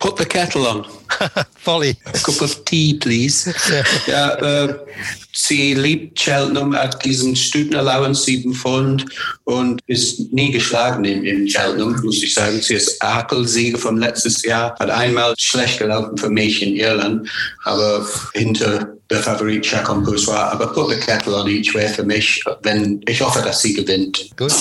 Put the kettle on. Folly. A cup of tea, please. ja, äh, sie liebt Cheltenham, hat diesen Student Allowance 7 Pfund und ist nie geschlagen in, in Cheltenham, muss ich sagen. Sie ist Akelsieger vom letztes Jahr, hat einmal schlecht gelaufen für mich in Irland, aber hinter der Favorit Chacon war. Aber put the kettle on each way für mich, wenn ich hoffe, dass sie gewinnt. Gut.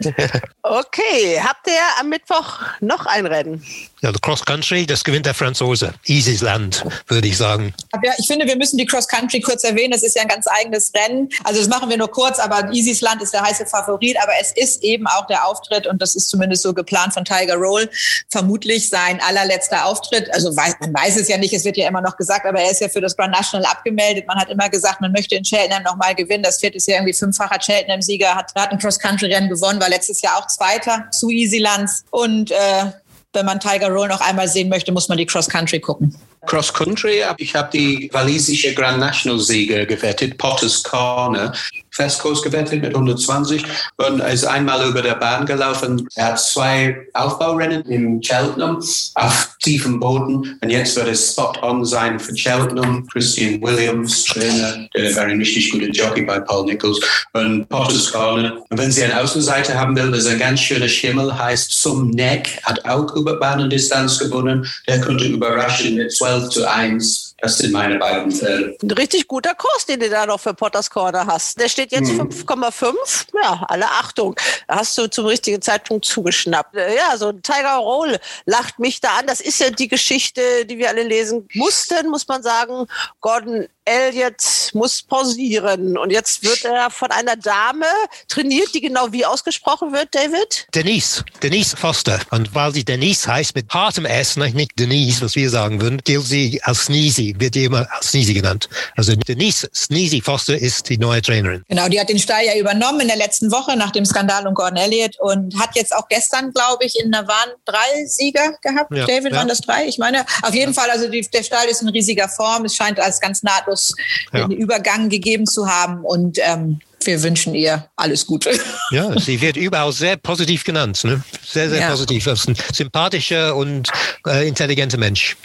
okay, habt ihr am Mittwoch noch ein Rennen? Ja, Cross Country, das gewinnt der Franzose. Easys Land, würde ich sagen. Ja, ich finde, wir müssen die Cross Country kurz erwähnen. Das ist ja ein ganz eigenes Rennen. Also das machen wir nur kurz, aber Easys Land ist der heiße Favorit. Aber es ist eben auch der Auftritt, und das ist zumindest so geplant von Tiger Roll, vermutlich sein allerletzter Auftritt. Also man weiß es ja nicht, es wird ja immer noch gesagt, aber er ist ja für das Grand National abgemeldet. Man hat immer gesagt, man möchte in Cheltenham nochmal gewinnen. Das Pferd ist ja irgendwie fünffacher Cheltenham-Sieger, hat, hat ein Cross-Country-Rennen gewonnen, war letztes Jahr auch Zweiter zu Easy Lands. Und äh, wenn man Tiger Roll noch einmal sehen möchte, muss man die Cross Country gucken. Cross Country, ich habe die walisische Grand National Sieger gewettet, Potters Corner. Festkurs gewettet mit 120 und ist einmal über der Bahn gelaufen. Er hat zwei Aufbaurennen in Cheltenham auf tiefem Boden und jetzt wird es spot on sein für Cheltenham. Christian Williams, Trainer, der war ein richtig guter Jockey bei Paul Nichols und Potters Corner. Und wenn sie eine Außenseite haben will, ist ein ganz schöner Schimmel, heißt Zum Neck, hat auch über Bahnendistanz gewonnen. Der könnte überraschen mit 12 zu 1 das sind meine beiden Fälle. Ein richtig guter Kurs, den du da noch für Potters Corner hast. Der steht jetzt hm. 5,5. Ja, alle Achtung. Hast du zum richtigen Zeitpunkt zugeschnappt. Ja, so ein Tiger Roll lacht mich da an. Das ist ja die Geschichte, die wir alle lesen mussten, muss man sagen. Gordon Elliot muss pausieren. Und jetzt wird er von einer Dame trainiert, die genau wie ausgesprochen wird, David? Denise. Denise Foster. Und weil sie Denise heißt mit hartem S, nicht Denise, was wir sagen würden, gilt sie als Sneezy, wird die immer als Sneezy genannt. Also Denise Sneezy Foster ist die neue Trainerin. Genau, die hat den Stall ja übernommen in der letzten Woche nach dem Skandal um Gordon Elliott und hat jetzt auch gestern, glaube ich, in der waren drei Sieger gehabt. Ja, David, ja. waren das drei? Ich meine, auf jeden ja. Fall, also die, der Stall ist in riesiger Form. Es scheint als ganz nahtlos Abschluss ja. einen Übergang gegeben zu haben. Und ähm, wir wünschen ihr alles Gute. Ja, sie wird überall sehr positiv genannt. Ne? Sehr, sehr ja. positiv. Ein sympathischer und äh, intelligenter Mensch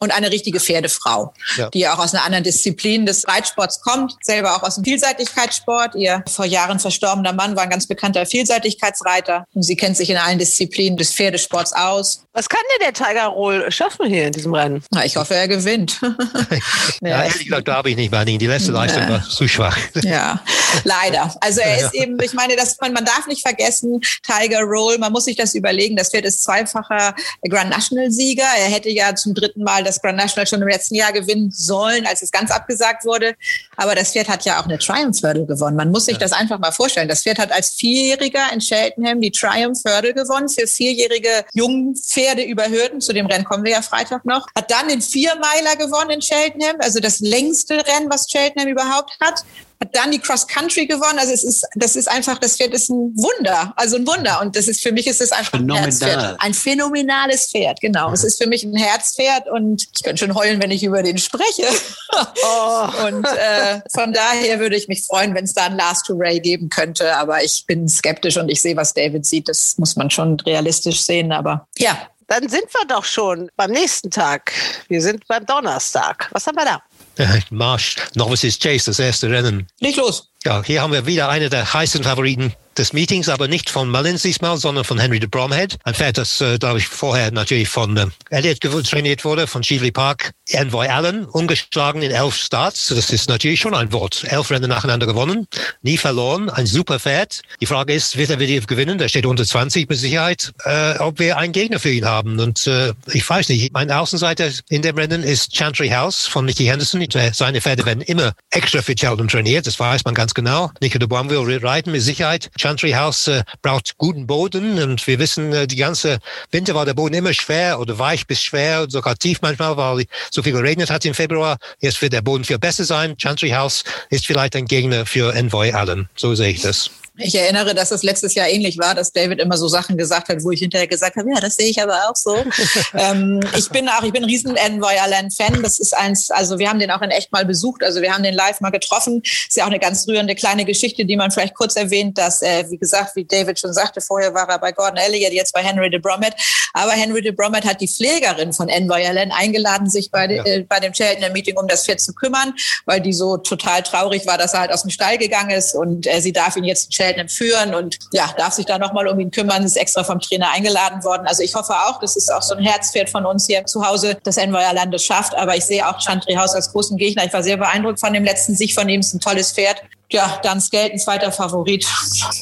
und eine richtige Pferdefrau, ja. die auch aus einer anderen Disziplin des Reitsports kommt, selber auch aus dem Vielseitigkeitssport. Ihr vor Jahren verstorbener Mann war ein ganz bekannter Vielseitigkeitsreiter und sie kennt sich in allen Disziplinen des Pferdesports aus. Was kann denn der Tiger Roll schaffen hier in diesem Rennen? Na, ich hoffe, er gewinnt. ja, ehrlich gesagt, da habe ich nicht mal ihn. Die letzte Leistung ja. war zu schwach. ja, leider. Also er ist eben, ich meine, dass man, man darf nicht vergessen, Tiger Roll, man muss sich das überlegen, das Pferd ist zweifacher Grand National Sieger. Er hätte ja zum dritten Mal das Grand National schon im letzten Jahr gewinnen sollen, als es ganz abgesagt wurde. Aber das Pferd hat ja auch eine Triumph Hurdle gewonnen. Man muss sich ja. das einfach mal vorstellen. Das Pferd hat als Vierjähriger in Cheltenham die Triumph Hurdle gewonnen für vierjährige Jungpferde über Hürden. Zu dem Rennen kommen wir ja Freitag noch. Hat dann den Viermeiler gewonnen in Cheltenham, also das längste Rennen, was Cheltenham überhaupt hat hat dann die Cross Country gewonnen. Also es ist, das ist einfach, das Pferd ist ein Wunder, also ein Wunder. Und das ist für mich ist es einfach Phänomenal. ein Herzpferd, ein phänomenales Pferd. Genau, es ist für mich ein Herzpferd und ich könnte schon heulen, wenn ich über den spreche. Oh. Und äh, von daher würde ich mich freuen, wenn es da ein Last to Ray geben könnte. Aber ich bin skeptisch und ich sehe, was David sieht. Das muss man schon realistisch sehen. Aber ja. Dann sind wir doch schon beim nächsten Tag. Wir sind beim Donnerstag. Was haben wir da? Marsch, Novices Chase, das erste Rennen. Nicht los. Ja, hier haben wir wieder eine der heißen Favoriten des Meetings, aber nicht von Mullins diesmal, sondern von Henry de Bromhead. Ein Pferd, das, äh, glaube ich, vorher natürlich von äh, Elliott trainiert wurde, von Cheveley Park. Envoy Allen, ungeschlagen in elf Starts. Das ist natürlich schon ein Wort. Elf Rennen nacheinander gewonnen, nie verloren, ein super Pferd. Die Frage ist, wird er wieder gewinnen? Der steht unter 20 mit Sicherheit, äh, ob wir einen Gegner für ihn haben. Und äh, ich weiß nicht, mein Außenseiter in dem Rennen ist Chantry House von Nicky Henderson. Seine Pferde werden immer extra für Cheltenham trainiert, das weiß man ganz genau. Nicky de Bois will reiten mit Sicherheit. Chantry House äh, braucht guten Boden und wir wissen, äh, die ganze Winter war der Boden immer schwer oder weich bis schwer, sogar tief manchmal, weil so viel geregnet hat im Februar. Jetzt wird der Boden viel besser sein. Chantry House ist vielleicht ein Gegner für Envoy Allen. So sehe ich das. Ich erinnere, dass es letztes Jahr ähnlich war, dass David immer so Sachen gesagt hat, wo ich hinterher gesagt habe, ja, das sehe ich aber auch so. ähm, ich bin auch, ich bin ein riesen Envoy Allen Fan. Das ist eins, also wir haben den auch in echt mal besucht. Also wir haben den live mal getroffen. Ist ja auch eine ganz rührende kleine Geschichte, die man vielleicht kurz erwähnt, dass, äh, wie gesagt, wie David schon sagte, vorher war er bei Gordon Elliott, jetzt bei Henry de Bromhead. Aber Henry de Bromhead hat die Pflegerin von Envoy Allen eingeladen, sich bei, ja. äh, bei dem Cheltenham Meeting um das Pferd zu kümmern, weil die so total traurig war, dass er halt aus dem Stall gegangen ist und äh, sie darf ihn jetzt Cheltenham führen und ja, darf sich da nochmal um ihn kümmern, ist extra vom Trainer eingeladen worden. Also ich hoffe auch, das ist auch so ein Herzpferd von uns hier zu Hause, dass Envoyer Landes schafft. Aber ich sehe auch Chantry House als großen Gegner. Ich war sehr beeindruckt von dem letzten Sieg von ihm. Ist ein tolles Pferd ja, dann Skate ein zweiter Favorit.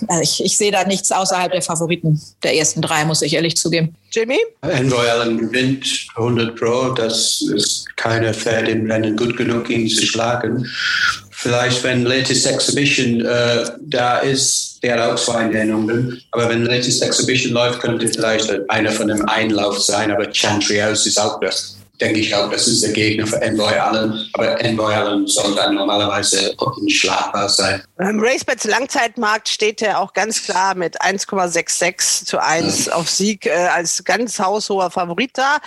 Also ich, ich sehe da nichts außerhalb der Favoriten der ersten drei, muss ich ehrlich zugeben. Jimmy? Envoy Allen gewinnt 100 Pro. Das ist keine Pferd im Rennen gut genug, ihn zu schlagen. Vielleicht, wenn Latest Exhibition äh, da ist, wäre auch zwei Nennungen. Aber wenn Latest Exhibition läuft, könnte vielleicht einer von dem Einlauf sein. Aber Chantry House ist auch das denke ich auch, das ist der Gegner für Envoy Allen. Aber Envoy Allen soll dann normalerweise unschlagbar sein. Im RaceBets Langzeitmarkt steht er auch ganz klar mit 1,66 zu 1 ja. auf Sieg äh, als ganz haushoher Favorit da.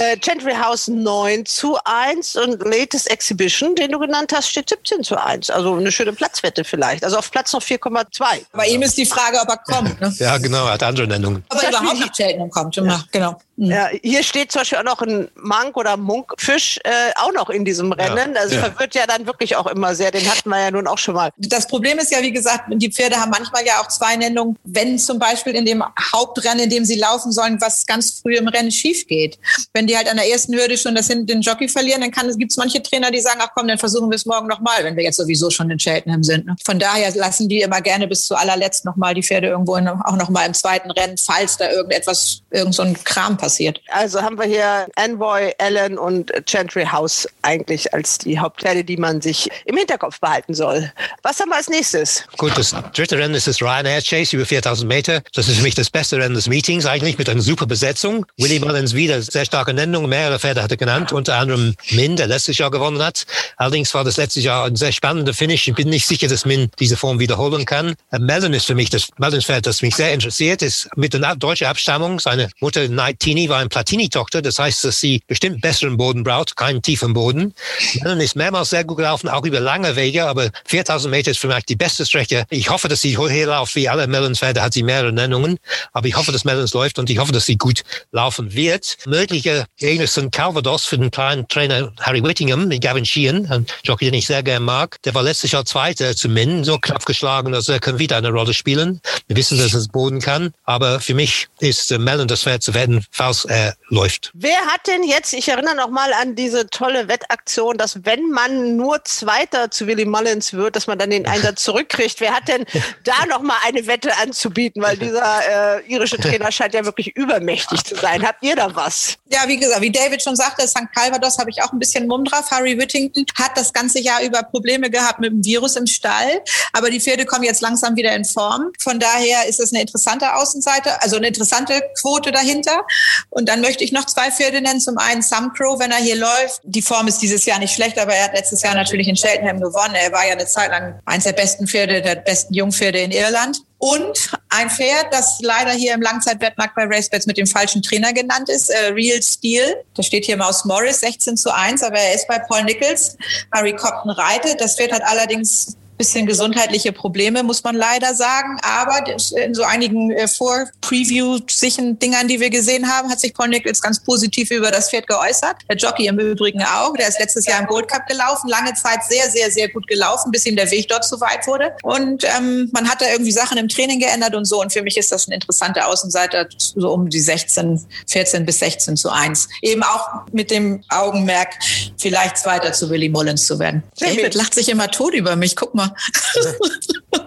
Äh, Gentry House 9 zu 1 und Latest Exhibition, den du genannt hast, steht 17 zu 1. Also eine schöne Platzwette vielleicht. Also auf Platz noch 4,2. Bei ihm ist die Frage, ob er kommt. Ne? Ja, genau, er hat andere Nennungen. Aber überhaupt nicht Cheltenham kommt. Ja. Genau. Mhm. Ja, hier steht zum Beispiel auch noch ein Mank oder Munkfisch äh, auch noch in diesem Rennen. Ja. Also ja. verwirrt ja dann wirklich auch immer sehr. Den hatten wir ja nun auch schon mal. Das Problem ist ja, wie gesagt, die Pferde haben manchmal ja auch zwei Nennungen. Wenn zum Beispiel in dem Hauptrennen, in dem sie laufen sollen, was ganz früh im Rennen schief geht. Wenn die halt an der ersten Hürde schon das, den Jockey verlieren, dann gibt es manche Trainer, die sagen, ach komm, dann versuchen wir es morgen nochmal, wenn wir jetzt sowieso schon in Cheltenham sind. Ne? Von daher lassen die immer gerne bis zu allerletzt nochmal die Pferde irgendwo in, auch nochmal im zweiten Rennen, falls da irgendetwas, irgend so ein Kram passiert. Also haben wir hier Envoy, Allen und Chantry House eigentlich als die Hauptpferde, die man sich im Hinterkopf behalten soll. Was haben wir als nächstes? Gut, das dritte Rennen ist das Ryanair Chase über 4000 Meter. Das ist für mich das beste Rennen des Meetings eigentlich mit einer super Besetzung. Willie Mullins wieder sehr starke Nennung, mehrere Pferde hat er genannt, unter anderem Min, der letztes Jahr gewonnen hat. Allerdings war das letztes Jahr ein sehr spannender Finish. Ich bin nicht sicher, dass Min diese Form wiederholen kann. Äh, Mellon ist für mich das Mellons Pferd, das mich sehr interessiert, ist mit einer deutschen Abstammung. Seine Mutter Night Tini war ein Platini-Tochter. Das heißt, dass sie bestimmt besseren Boden braucht, keinen tiefen Boden. Mellon ist mehrmals sehr gut gelaufen, auch über lange Wege, aber 4000 Meter ist für mich die beste Strecke. Ich hoffe, dass sie hier läuft, wie alle Mellons-Pferde hat sie mehrere Nennungen, aber ich hoffe, dass Mellons läuft und ich hoffe, dass sie gut laufen wird. Mögliche Gegner sind Calvados für den kleinen Trainer Harry Whittingham, Gavin Sheehan, ein Jockey, den ich sehr gerne mag. Der war letztes Jahr Zweiter zu Min, so knapp geschlagen, dass er kann wieder eine Rolle spielen. Wir wissen, dass es Boden kann, aber für mich ist Mellon das Pferd zu werden, falls er läuft. Wer hat denn jetzt, ich erinnere noch mal an diese tolle Wettaktion, dass wenn man nur Zweiter zu Willy Mullins wird, dass man dann den Einsatz zurückkriegt. Wer hat denn da noch mal eine Wette anzubieten? Weil dieser äh, irische Trainer scheint ja wirklich übermächtig zu sein. Habt ihr da was? Ja, wie gesagt, wie David schon sagte, St. Calvados habe ich auch ein bisschen Mumm drauf. Harry Whittington hat das ganze Jahr über Probleme gehabt mit dem Virus im Stall, aber die Pferde kommen jetzt langsam wieder in Form. Von daher ist es eine interessante Außenseite, also eine interessante Quote dahinter. Und dann möchte ich noch zwei Pferde nennen. Zum einen Sam Crow, wenn er hier läuft. Die Form ist dieses Jahr nicht schlecht, aber er hat letztes Jahr natürlich in Cheltenham gewonnen. Er war ja eine Zeit lang eins der besten Pferde, der besten Jungpferde in Irland. Und ein Pferd, das leider hier im Langzeitwettmarkt bei RaceBets mit dem falschen Trainer genannt ist, äh, Real Steel. Das steht hier Maus Morris, 16 zu 1, aber er ist bei Paul Nichols. Harry Copton reitet. Das Pferd hat allerdings bisschen gesundheitliche Probleme, muss man leider sagen. Aber in so einigen äh, Vor-Preview-sichen Dingern, die wir gesehen haben, hat sich Paul Nichols ganz positiv über das Pferd geäußert. Der Jockey im Übrigen auch. Der ist letztes Jahr im Gold Cup gelaufen, lange Zeit sehr, sehr, sehr gut gelaufen, bis ihm der Weg dort zu weit wurde. Und ähm, man hat da irgendwie Sachen im Training geändert und so. Und für mich ist das ein interessanter Außenseiter, so um die 16, 14 bis 16 zu 1. Eben auch mit dem Augenmerk, vielleicht Zweiter zu Willy Mullins zu werden. David lacht sich immer tot über mich. Guck mal.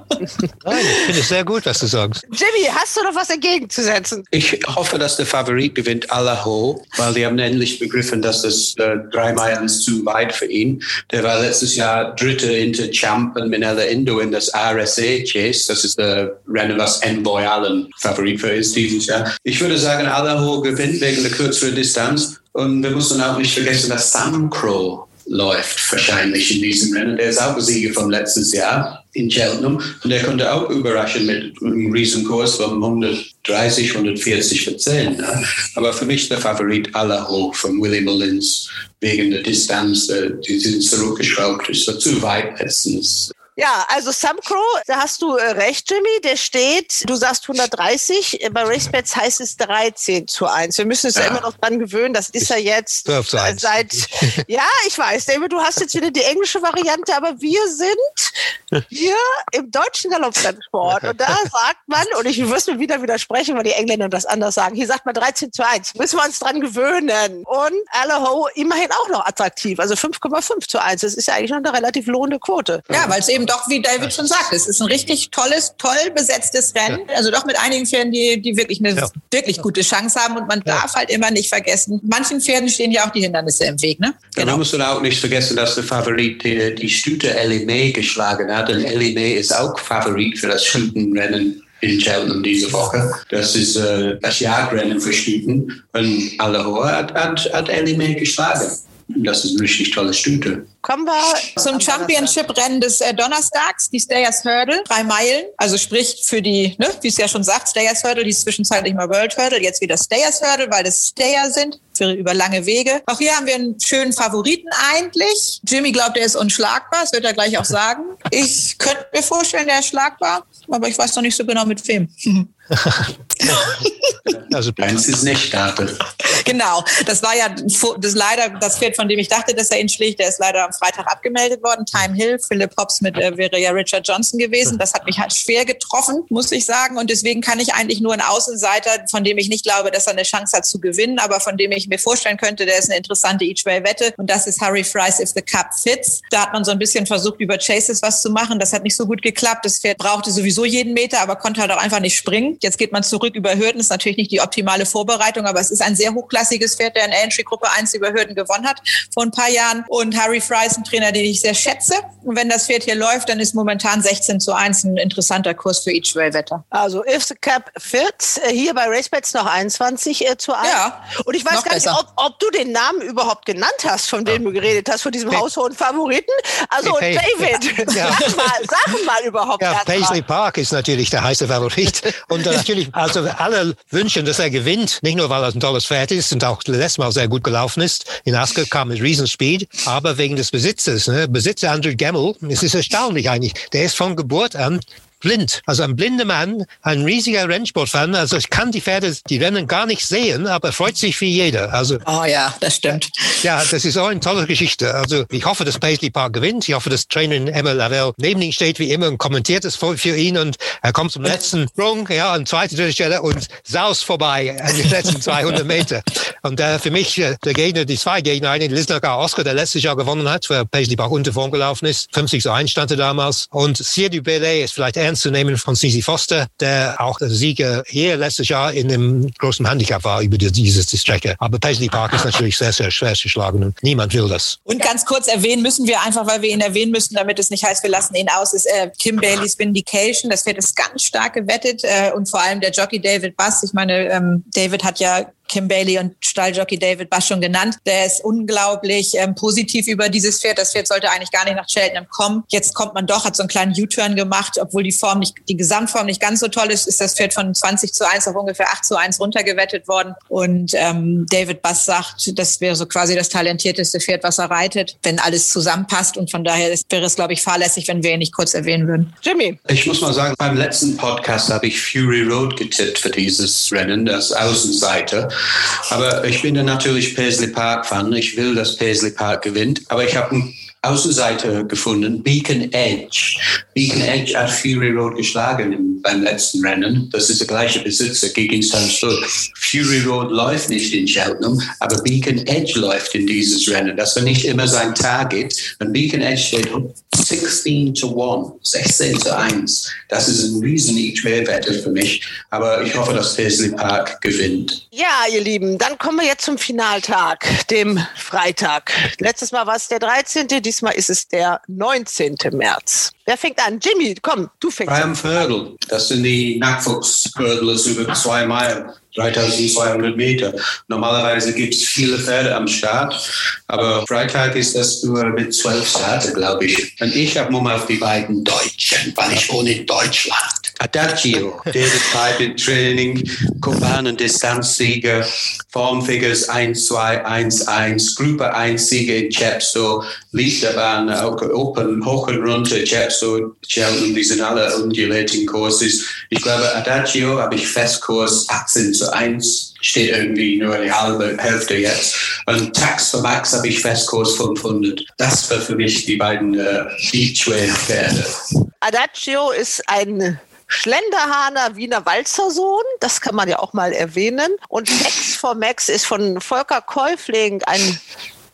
Nein, ich finde es sehr gut, was du sagst. Jimmy, hast du noch was entgegenzusetzen? Ich hoffe, dass der Favorit gewinnt Alaho, weil die haben endlich begriffen, dass das äh, drei Meilen ist zu weit für ihn. Der war letztes Jahr Dritter hinter Champ und Minella Indo in das RSA Chase. Das ist der Rennen, was Envoy Allen Favorit für ist dieses Jahr. Ich würde sagen, Alaho gewinnt wegen der kürzeren Distanz. Und wir müssen auch nicht vergessen, dass Sam Crow läuft wahrscheinlich in diesem Rennen. Der ist auch Sieger vom letztes Jahr in Cheltenham und der konnte auch überraschen mit einem Riesenkurs von 130, 140 für 10. Ne? Aber für mich der Favorit Alaho von Willie Mullins wegen der Distanz, äh, die sind zurückgeschraubt, ist so zu weit letztens. Ja, also Sam Crow, da hast du äh, recht, Jimmy. Der steht, du sagst 130, bei RaceBets heißt es 13 zu 1. Wir müssen uns ja, ja immer noch dran gewöhnen. Das ist ja jetzt seit, ja, ich weiß, David, du hast jetzt wieder die englische Variante, aber wir sind hier im deutschen Galopprennsport. Und da sagt man, und ich muss mir wieder widersprechen, weil die Engländer das anders sagen, hier sagt man 13 zu 1. Müssen wir uns dran gewöhnen. Und Allaho immerhin auch noch attraktiv, also 5,5 zu 1. Das ist ja eigentlich noch eine relativ lohnende Quote. Ja, weil es eben doch, wie David schon sagt, es ist ein richtig tolles, toll besetztes Rennen. Ja. Also doch mit einigen Pferden, die, die wirklich eine ja. wirklich gute Chance haben. Und man ja. darf halt immer nicht vergessen, manchen Pferden stehen ja auch die Hindernisse im Weg. Ne? Genau. Man muss dann auch nicht vergessen, dass der Favorit die, die Stute Ellie May geschlagen hat. Und Ellie May ist auch Favorit für das Stutenrennen in Cheltenham diese Woche. Das ist äh, das Jagdrennen für Stuten. Und Alahoa hat, hat, hat Ellie May geschlagen. Das ist eine richtig tolle Stute. Kommen wir zum Championship-Rennen des äh, Donnerstags, die Stayers Hurdle, drei Meilen. Also sprich für die, ne, wie es ja schon sagt, Stayers Hurdle, die ist zwischenzeitlich mal World Hurdle, jetzt wieder Stayers Hurdle, weil das Stayer sind für über lange Wege. Auch hier haben wir einen schönen Favoriten eigentlich. Jimmy glaubt, er ist unschlagbar, das wird er gleich auch sagen. Ich könnte mir vorstellen, der ist schlagbar, aber ich weiß noch nicht so genau mit wem. also eins ist nicht Stapel. Genau, das war ja das leider das Pferd, von dem ich dachte, dass er ihn schlägt. Der ist leider am Freitag abgemeldet worden. Time Hill, Philip Hobbs mit äh, wäre ja Richard Johnson gewesen. Das hat mich halt schwer getroffen, muss ich sagen. Und deswegen kann ich eigentlich nur einen Außenseiter, von dem ich nicht glaube, dass er eine Chance hat zu gewinnen, aber von dem ich mir vorstellen könnte, der ist eine interessante Each-Way-Wette. Und das ist Harry Fries if the Cup fits. Da hat man so ein bisschen versucht, über Chases was zu machen. Das hat nicht so gut geklappt. Das Pferd brauchte sowieso jeden Meter, aber konnte halt auch einfach nicht springen. Jetzt geht man zurück über Hürden. Das ist natürlich nicht die optimale Vorbereitung, aber es ist ein sehr hochklassiges Pferd, der in Entry Gruppe 1 über Hürden gewonnen hat vor ein paar Jahren. Und Harry Fry ist ein Trainer, den ich sehr schätze. Und wenn das Pferd hier läuft, dann ist momentan 16 zu 1 ein interessanter Kurs für Each Way Wetter. Also if the cap fits, äh, hier bei RaceBets noch 21 äh, zu 1. Ja, Und ich weiß gar besser. nicht, ob, ob, du den Namen überhaupt genannt hast, von dem du geredet hast, von diesem hey. haushohen Favoriten. Also hey, David, ja. sag, mal, sag mal überhaupt. Ja, Paisley Park ist natürlich der heiße Favorit. Und natürlich, also alle wünschen, dass er gewinnt. Nicht nur, weil er ein tolles Pferd ist und auch letztes Mal sehr gut gelaufen ist. In Aske kam mit Riesenspeed, aber wegen des Besitzes. Ne? Besitzer Andrew Gemmel, es ist erstaunlich eigentlich. Der ist von Geburt an blind. Also ein blinder Mann, ein riesiger Rennsportfan. Also ich kann die Pferde, die Rennen gar nicht sehen, aber freut sich wie jeder. Also oh ja, das stimmt. Ja, das ist auch eine tolle Geschichte. Also ich hoffe, dass Paisley Park gewinnt. Ich hoffe, dass Trainerin Emma Lavelle neben ihm steht wie immer und kommentiert es für, für ihn und er kommt zum letzten Sprung, ja, an zweite dritte Stelle und saust vorbei an den letzten 200 Meter. Und äh, für mich äh, der Gegner, die zwei Gegner, einen Lisnacker Oscar, der letztes Jahr gewonnen hat, weil Paisley Park unter Form gelaufen ist, 50 zu 1 stand er damals. Und Sier du Belay ist vielleicht ernst zu nehmen von Cici Foster, der auch der Sieger hier letztes Jahr in dem großen Handicap war über diese Strecke. Aber Paisley Park ist natürlich sehr, sehr schwer zu schlagen und niemand will das. Und ganz kurz erwähnen müssen wir einfach, weil wir ihn erwähnen müssen, damit es nicht heißt, wir lassen ihn aus, ist äh, Kim Baileys Vindication. Das wird ist ganz stark gewettet äh, und vor allem der Jockey David Bass. Ich meine, ähm, David hat ja Kim Bailey und Stalljockey David Bass schon genannt. Der ist unglaublich ähm, positiv über dieses Pferd. Das Pferd sollte eigentlich gar nicht nach Cheltenham kommen. Jetzt kommt man doch, hat so einen kleinen U-Turn gemacht, obwohl die Form nicht, die Gesamtform nicht ganz so toll ist, ist das Pferd von 20 zu 1 auf ungefähr 8 zu 1 runtergewettet worden. Und ähm, David Bass sagt, das wäre so quasi das talentierteste Pferd, was er reitet, wenn alles zusammenpasst. Und von daher wäre es, glaube ich, fahrlässig, wenn wir ihn nicht kurz erwähnen würden. Jimmy. Ich muss mal sagen, beim letzten Podcast habe ich Fury Road getippt für dieses Rennen, das Außenseite. Aber ich bin natürlich Paisley Park Fan. Ich will, dass Paisley Park gewinnt. Aber ich habe einen Außenseite gefunden, Beacon Edge. Beacon Edge hat Fury Road geschlagen im, beim letzten Rennen. Das ist der gleiche Besitzer gegen Stanford. Fury Road läuft nicht in Cheltenham, aber Beacon Edge läuft in dieses Rennen. Das war nicht immer sein Target. Und Beacon Edge steht 16 to 1, 16 zu 1. Das ist ein riesen Mehrwert für mich. Aber ich hoffe, dass Paisley Park gewinnt. Ja, ihr Lieben, dann kommen wir jetzt zum Finaltag, dem Freitag. Letztes Mal war es der 13., diesmal ist es der 19. März. Wer fängt an? Jimmy, komm, du fängst Graham an. Fördel, das sind die Nachwuchshördlers über zwei Meilen. 3200 Meter. Normalerweise gibt es viele Pferde am Start, aber Freitag ist das nur mit zwölf Starter, glaube ich. Und ich habe nur mal auf die beiden Deutschen, weil ich wohne in Deutschland. Adagio, David Pipe Training, Kumpanen Distanzsieger, Formfigures 1, 2, 1, 1, Gruppe 1 Sieger in Chepstow, Liederbahn, Open, hoch und runter, Chepstow, Cheltenham, die sind alle Undulating Courses. Ich glaube, Adagio habe ich Festkurs 18 zu 1 steht irgendwie nur die halbe Hälfte jetzt. Und Tax für Max habe ich Festkurs 500. Das war für mich die beiden äh, Beachwear-Pferde. Adagio ist ein Schlenderhahner Wiener Walzersohn, das kann man ja auch mal erwähnen. Und Tex for Max ist von Volker Käufling ein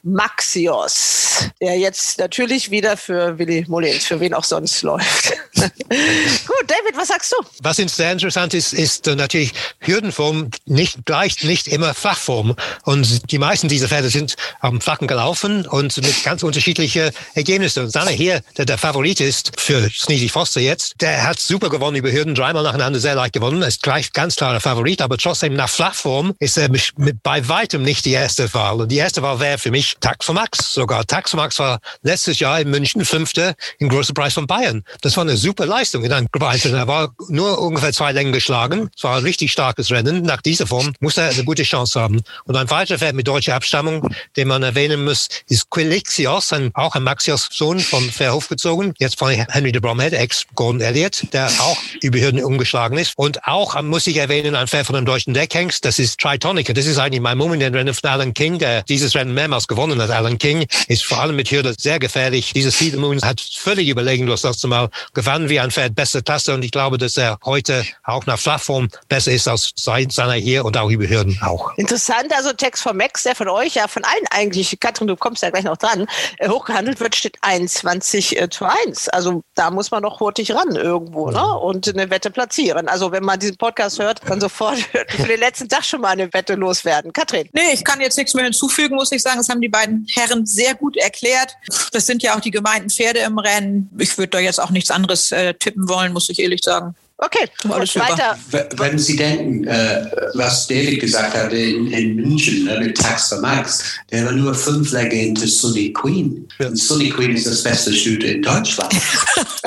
Maxios, der jetzt natürlich wieder für Willi Molins, für wen auch sonst läuft. Gut, David, was sagst du? Was sehr interessant ist, ist äh, natürlich Hürdenform nicht gleicht nicht immer Flachform. Und die meisten dieser Pferde sind am Flachen gelaufen und mit ganz unterschiedlichen Ergebnissen. Und Sanne hier, der der Favorit ist für Sneezy Foster jetzt, der hat super gewonnen über Hürden, dreimal nacheinander sehr leicht gewonnen. Ist gleich ganz klarer Favorit, aber trotzdem nach Flachform ist er mit, bei weitem nicht die erste Wahl. Und die erste Wahl wäre für mich Taxomax sogar. Taxomax war letztes Jahr in München Fünfter im Großen Preis von Bayern. Das war eine super Leistung in einem Einzel. Er war nur ungefähr zwei Längen geschlagen. Es war ein richtig starkes Rennen. Nach dieser Form muss er eine gute Chance haben. Und ein weiterer Pferd mit deutscher Abstammung, den man erwähnen muss, ist Quilixios, ein, auch ein Maxios-Sohn von Verhof gezogen, jetzt von Henry de Bromhead, ex-Gordon Elliott, der auch über Hürden umgeschlagen ist. Und auch, muss ich erwähnen, ein Pferd von einem deutschen Deckhengst, das ist Tritonica. Das ist eigentlich mein Moment, den Rennen von Alan King, der dieses Rennen mehrmals gewonnen hat. Alan King ist vor allem mit Hürde sehr gefährlich. Dieses Seed Moon hat völlig überlegen, das Mal gewann wie ein Pferd beste Klasse und ich glaube, dass er heute auch nach Flachform besser ist als seiner hier und auch über Hürden auch. Interessant, also Text von Max, der von euch, ja von allen eigentlich, Katrin, du kommst ja gleich noch dran, äh, hochgehandelt wird, steht 21 äh, zu 1. Also da muss man noch hurtig ran irgendwo ne? und eine Wette platzieren. Also wenn man diesen Podcast hört, dann sofort für den letzten Tag schon mal eine Wette loswerden. Katrin. Nee, ich kann jetzt nichts mehr hinzufügen, muss ich sagen. Das haben die beiden Herren sehr gut erklärt. Das sind ja auch die gemeinten Pferde im Rennen. Ich würde da jetzt auch nichts anderes äh, tippen wollen, muss ich ehrlich sagen. Okay, Alles weiter. Wenn Sie denken, äh, was David gesagt hat in, in München ne, mit Tax for Max, der war nur fünf Läge hinter Sunny Queen. Und Sunny Queen ist das beste Shooter in Deutschland.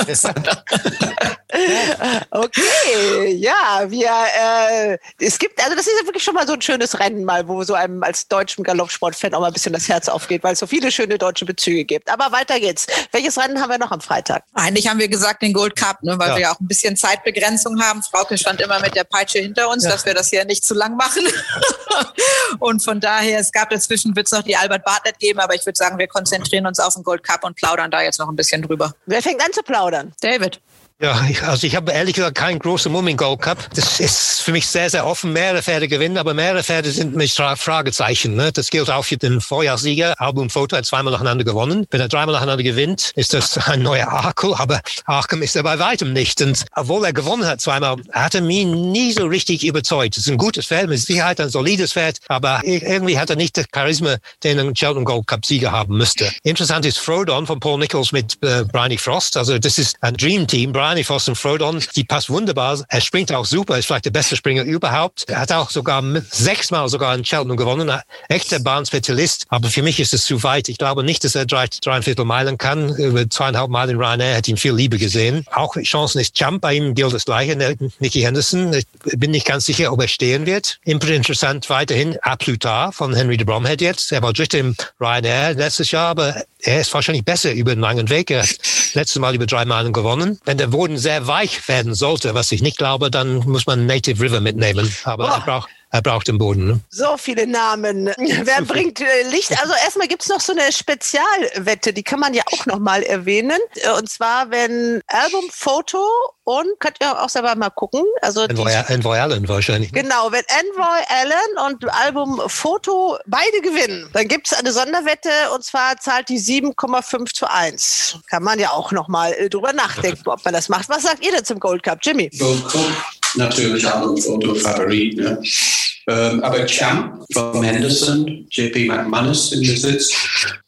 Okay, ja, wir, äh, es gibt, also das ist ja wirklich schon mal so ein schönes Rennen mal, wo so einem als deutschen Galoppsportfan auch mal ein bisschen das Herz aufgeht, weil es so viele schöne deutsche Bezüge gibt. Aber weiter geht's. Welches Rennen haben wir noch am Freitag? Eigentlich haben wir gesagt den Gold Cup, ne, weil Ja. wir ja auch ein bisschen Zeitbegrenzung haben. Frauke stand immer mit der Peitsche hinter uns, Ja. dass wir das hier nicht zu lang machen. und von daher, es gab dazwischen, wird es noch die Albert Bartlett geben, aber ich würde sagen, wir konzentrieren uns auf den Gold Cup und plaudern da jetzt noch ein bisschen drüber. Wer fängt an zu plaudern? David. Ja, ich, also ich habe ehrlich gesagt keinen großen Mumm im Gold Cup. Das ist für mich sehr, sehr offen. Mehrere Pferde gewinnen, aber mehrere Pferde sind mit Fra- Fragezeichen. Ne? Das gilt auch für den Vorjahrssieger. Album Photo hat zweimal nacheinander gewonnen. Wenn er dreimal nacheinander gewinnt, ist das ein neuer Arkel, aber Arkham ist er bei weitem nicht. Und obwohl er gewonnen hat zweimal, hat er mich nie so richtig überzeugt. Es ist ein gutes Pferd, mit Sicherheit ein solides Pferd, aber irgendwie hat er nicht das Charisma, den ein Cheltenham Gold Cup Sieger haben müsste. Interessant ist Frodon von Paul Nichols mit äh, Bryony Frost. Also das ist ein Dream Team. Bryony Foster Frodon, die passt wunderbar. Er springt auch super, ist vielleicht der beste Springer überhaupt. Er hat auch sogar sechsmal sogar in Cheltenham gewonnen. Echter Bahnspezialist. Aber für mich ist es zu weit. Ich glaube nicht, dass er drei, dreieinviertel Meilen kann. Über zweieinhalb Meilen Ryanair hätte ihn viel lieber gesehen. Auch Chancen ist Jump. Bei ihm gilt das Gleiche. Nicky Henderson. Ich bin nicht ganz sicher, ob er stehen wird. Interessant weiterhin Aplutar von Henry de Bromhead jetzt. Er war Dritter im Ryanair letztes Jahr, aber er ist wahrscheinlich besser über einen langen Weg. Er hat letztes Mal über drei Meilen gewonnen. Wenn der Boden sehr weich werden sollte, was ich nicht glaube, dann muss man Native River mitnehmen. Aber Boah. er braucht er braucht den Boden. Ne? So viele Namen. Wer bringt äh, Licht? Also erstmal gibt es noch so eine Spezialwette, die kann man ja auch nochmal erwähnen. Und zwar, wenn Albumfoto und könnt ihr auch selber mal gucken. Also Envoy, Envoy Allen wahrscheinlich. Ne? Genau, wenn Envoy Allen und Albumfoto beide gewinnen, dann gibt es eine Sonderwette und zwar zahlt die 7,5 zu 1. Kann man ja auch nochmal äh, drüber nachdenken, ob man das macht. Was sagt ihr denn zum Gold Cup, Jimmy? Gold Cup natürlich Albumfoto Favorit. Ne? Ähm, aber Champ vom Henderson, JP McManus in Besitz,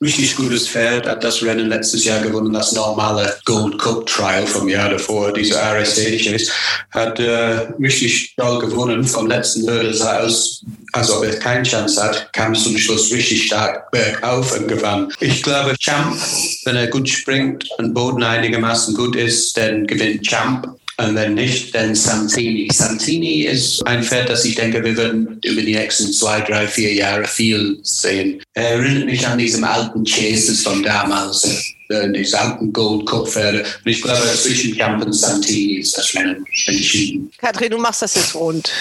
richtig gutes Pferd, hat das Rennen letztes Jahr gewonnen, das normale Gold Cup Trial vom Jahr davor, diese RSA hat äh, richtig toll gewonnen. Vom letzten Hürde aus, als ob er keine Chance hat, kam zum Schluss richtig stark bergauf und gewann. Ich glaube, Champ, wenn er gut springt und Boden einigermaßen gut ist, dann gewinnt Champ. Und wenn nicht, dann Santini. Santini ist ein Pferd, das ich denke, wir werden über die nächsten zwei, drei, vier Jahre viel sehen. Er erinnert mich an diesem alten Chases von damals äh, diese alten Gold Pferde. Und ich glaube, zwischen Camp und Santini ist das Rennen entschieden. Katrin, du machst das jetzt rund.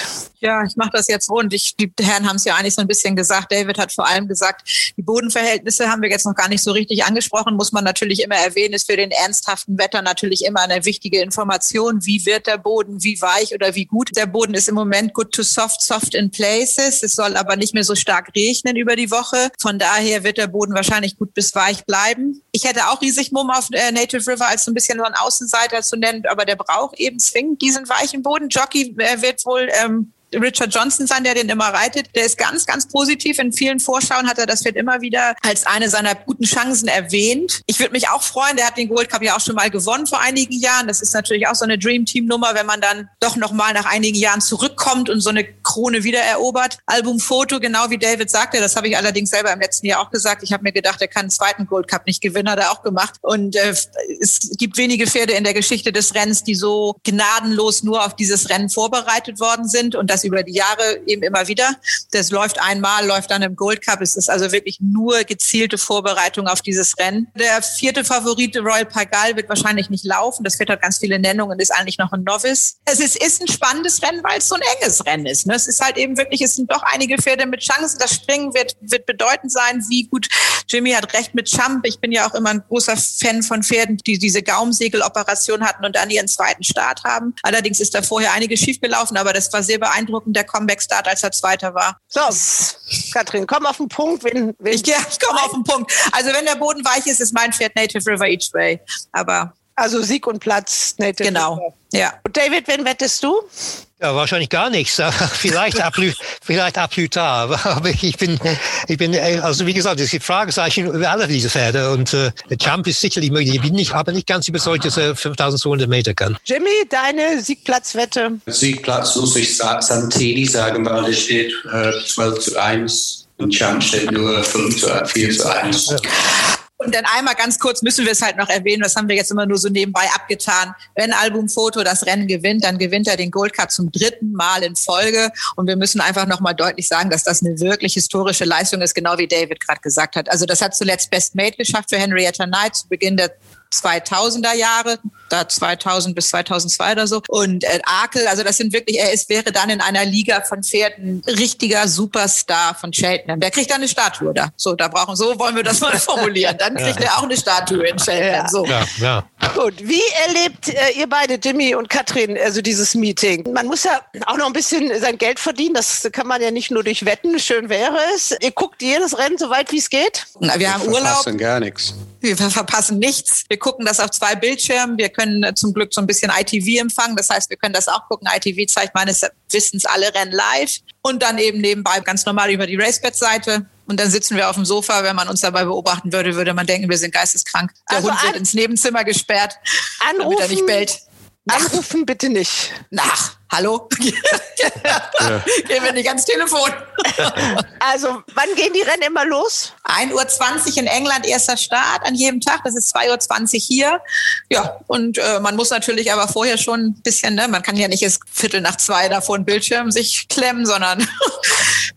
Ja, ich mache das jetzt rund. Ich, die Herren haben es ja eigentlich so ein bisschen gesagt. David hat vor allem gesagt, die Bodenverhältnisse haben wir jetzt noch gar nicht so richtig angesprochen. Muss man natürlich immer erwähnen, ist für den ernsthaften Wetter natürlich immer eine wichtige Information. Wie wird der Boden, wie weich oder wie gut? Der Boden ist im Moment good to soft, soft in places. Es soll aber nicht mehr so stark regnen über die Woche. Von daher wird der Boden wahrscheinlich gut bis weich bleiben. Ich hätte auch riesig Mumm auf äh, Native River als so ein bisschen so ein Außenseiter zu nennen, aber der braucht eben zwingend diesen weichen Boden. Jockey äh, wird wohl ähm, Richard Johnson sein, der den immer reitet. Der ist ganz, ganz positiv. In vielen Vorschauen hat er das Pferd immer wieder als eine seiner guten Chancen erwähnt. Ich würde mich auch freuen, der hat den Gold Cup ja auch schon mal gewonnen vor einigen Jahren. Das ist natürlich auch so eine Dream Team Nummer, wenn man dann doch noch mal nach einigen Jahren zurückkommt und so eine Krone wieder erobert. Albumfoto, genau wie David sagte, das habe ich allerdings selber im letzten Jahr auch gesagt. Ich habe mir gedacht, er kann einen zweiten Gold Cup nicht gewinnen, hat er auch gemacht. Und äh, es gibt wenige Pferde in der Geschichte des Rennens, die so gnadenlos nur auf dieses Rennen vorbereitet worden sind und das über die Jahre eben immer wieder. Das läuft einmal, läuft dann im Gold Cup. Es ist also wirklich nur gezielte Vorbereitung auf dieses Rennen. Der vierte Favorit, Royal Pagal, wird wahrscheinlich nicht laufen. Das wird hat ganz viele Nennungen, ist eigentlich noch ein Novice. Es ist, ist ein spannendes Rennen, weil es so ein enges Rennen ist. Ne? Es ist halt eben wirklich, es sind doch einige Pferde mit Chancen. Das Springen wird, wird bedeutend sein, wie gut Jimmy hat recht mit Champ. Ich bin ja auch immer ein großer Fan von Pferden, die diese Gaumsegeloperation hatten und dann ihren zweiten Start haben. Allerdings ist da vorher einiges schiefgelaufen, aber das war sehr beeindruckend beeindruckend, der Comeback-Start, als er Zweiter war. So, Katrin, komm auf den Punkt. Wen, wen ich, ja, ich komme auf den Punkt. Also wenn der Boden weich ist, ist mein Pferd Native River Each Way. Aber also Sieg und Platz, Native Genau, ja. Und David, wen wettest du? Ja, wahrscheinlich gar nichts. vielleicht ab, vielleicht ab Aber ich bin, ich bin, also wie gesagt, es gibt Fragezeichen über alle diese Pferde. Und äh, der Champ ist sicherlich möglich. Ich bin nicht, aber nicht ganz überzeugt, dass er 5200 Meter kann. Jimmy, deine Siegplatzwette? Siegplatz muss ich Santini sagen, weil es steht äh, 12 zu 1 und Champ steht nur 5 zu 4 zu 1. Ja. Und dann einmal ganz kurz müssen wir es halt noch erwähnen, das haben wir jetzt immer nur so nebenbei abgetan. Wenn Albumfoto das Rennen gewinnt, dann gewinnt er den Gold Cup zum dritten Mal in Folge. Und wir müssen einfach nochmal deutlich sagen, dass das eine wirklich historische Leistung ist, genau wie David gerade gesagt hat. Also das hat zuletzt Best Mate geschafft für Henrietta Knight zu Beginn der 2000er Jahre, da 2000 bis 2002 oder so. Und äh, Akel, also das sind wirklich, er ist, wäre dann in einer Liga von Pferden richtiger Superstar von Cheltenham. Der kriegt dann eine Statue da. So, da brauchen, so wollen wir das mal formulieren. Dann kriegt ja. er auch eine Statue in Cheltenham. So. Ja, ja. Gut, wie erlebt äh, ihr beide, Jimmy und Katrin, also dieses Meeting? Man muss ja auch noch ein bisschen sein Geld verdienen. Das kann man ja nicht nur durch Wetten. Schön wäre es. Ihr guckt jedes Rennen so weit, wie es geht? Na, wir, wir haben Urlaub. Wir verpassen gar nichts. Wir verpassen nichts. Wir gucken das auf zwei Bildschirmen. Wir können äh, zum Glück so ein bisschen ITV empfangen. Das heißt, wir können das auch gucken. ITV zeigt meines Wissens alle Rennen live und dann eben nebenbei ganz normal über die Racebed-Seite. Und dann sitzen wir auf dem Sofa. Wenn man uns dabei beobachten würde, würde man denken, wir sind geisteskrank. Der also Hund wird ins Nebenzimmer gesperrt, anrufen, damit er nicht bellt. Anrufen bitte nicht. Nach, hallo? Gehen wir nicht ans Telefon. Also, wann gehen die Rennen immer los? 1.20 Uhr in England, erster Start an jedem Tag. Das ist 2.20 Uhr hier. Ja, und äh, man muss natürlich aber vorher schon ein bisschen, ne, man kann ja nicht erst Viertel nach zwei da vor den Bildschirm sich klemmen, sondern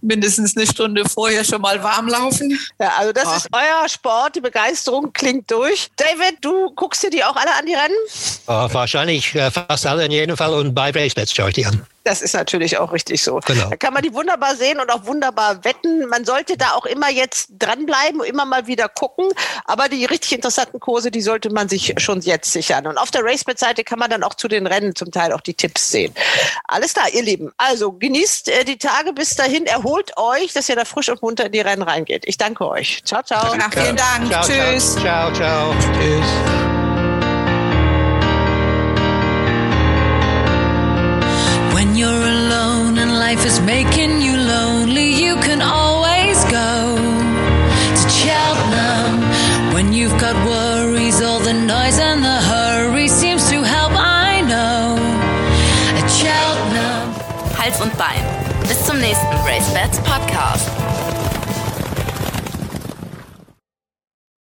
mindestens eine Stunde vorher schon mal warm laufen. Ja, also das Ah. ist euer Sport, die Begeisterung klingt durch. David, du guckst dir die auch alle an, die Rennen? Äh, wahrscheinlich äh, fast alle in jedem Fall und bei RaceBets schaue ich die an. Das ist natürlich auch richtig so. Genau. Da kann man die wunderbar sehen und auch wunderbar wetten. Man sollte da auch immer jetzt dranbleiben und immer mal wieder gucken. Aber die richtig interessanten Kurse, die sollte man sich schon jetzt sichern. Und auf der RaceBet-Seite kann man dann auch zu den Rennen zum Teil auch die Tipps sehen. Alles klar, ihr Lieben. Also genießt äh, die Tage bis dahin. Erholt euch, dass ihr da frisch und munter in die Rennen reingeht. Ich danke euch. Ciao, ciao. Ja, vielen Dank. Ciao, Tschüss. ciao, ciao, ciao. Tschüss. Life is making you lonely, you can always go to Cheltenham. When you've got worries, all the noise and the hurry seems to help, I know. At Cheltenham. Hals und Bein. Bis zum nächsten Race Bats Podcast.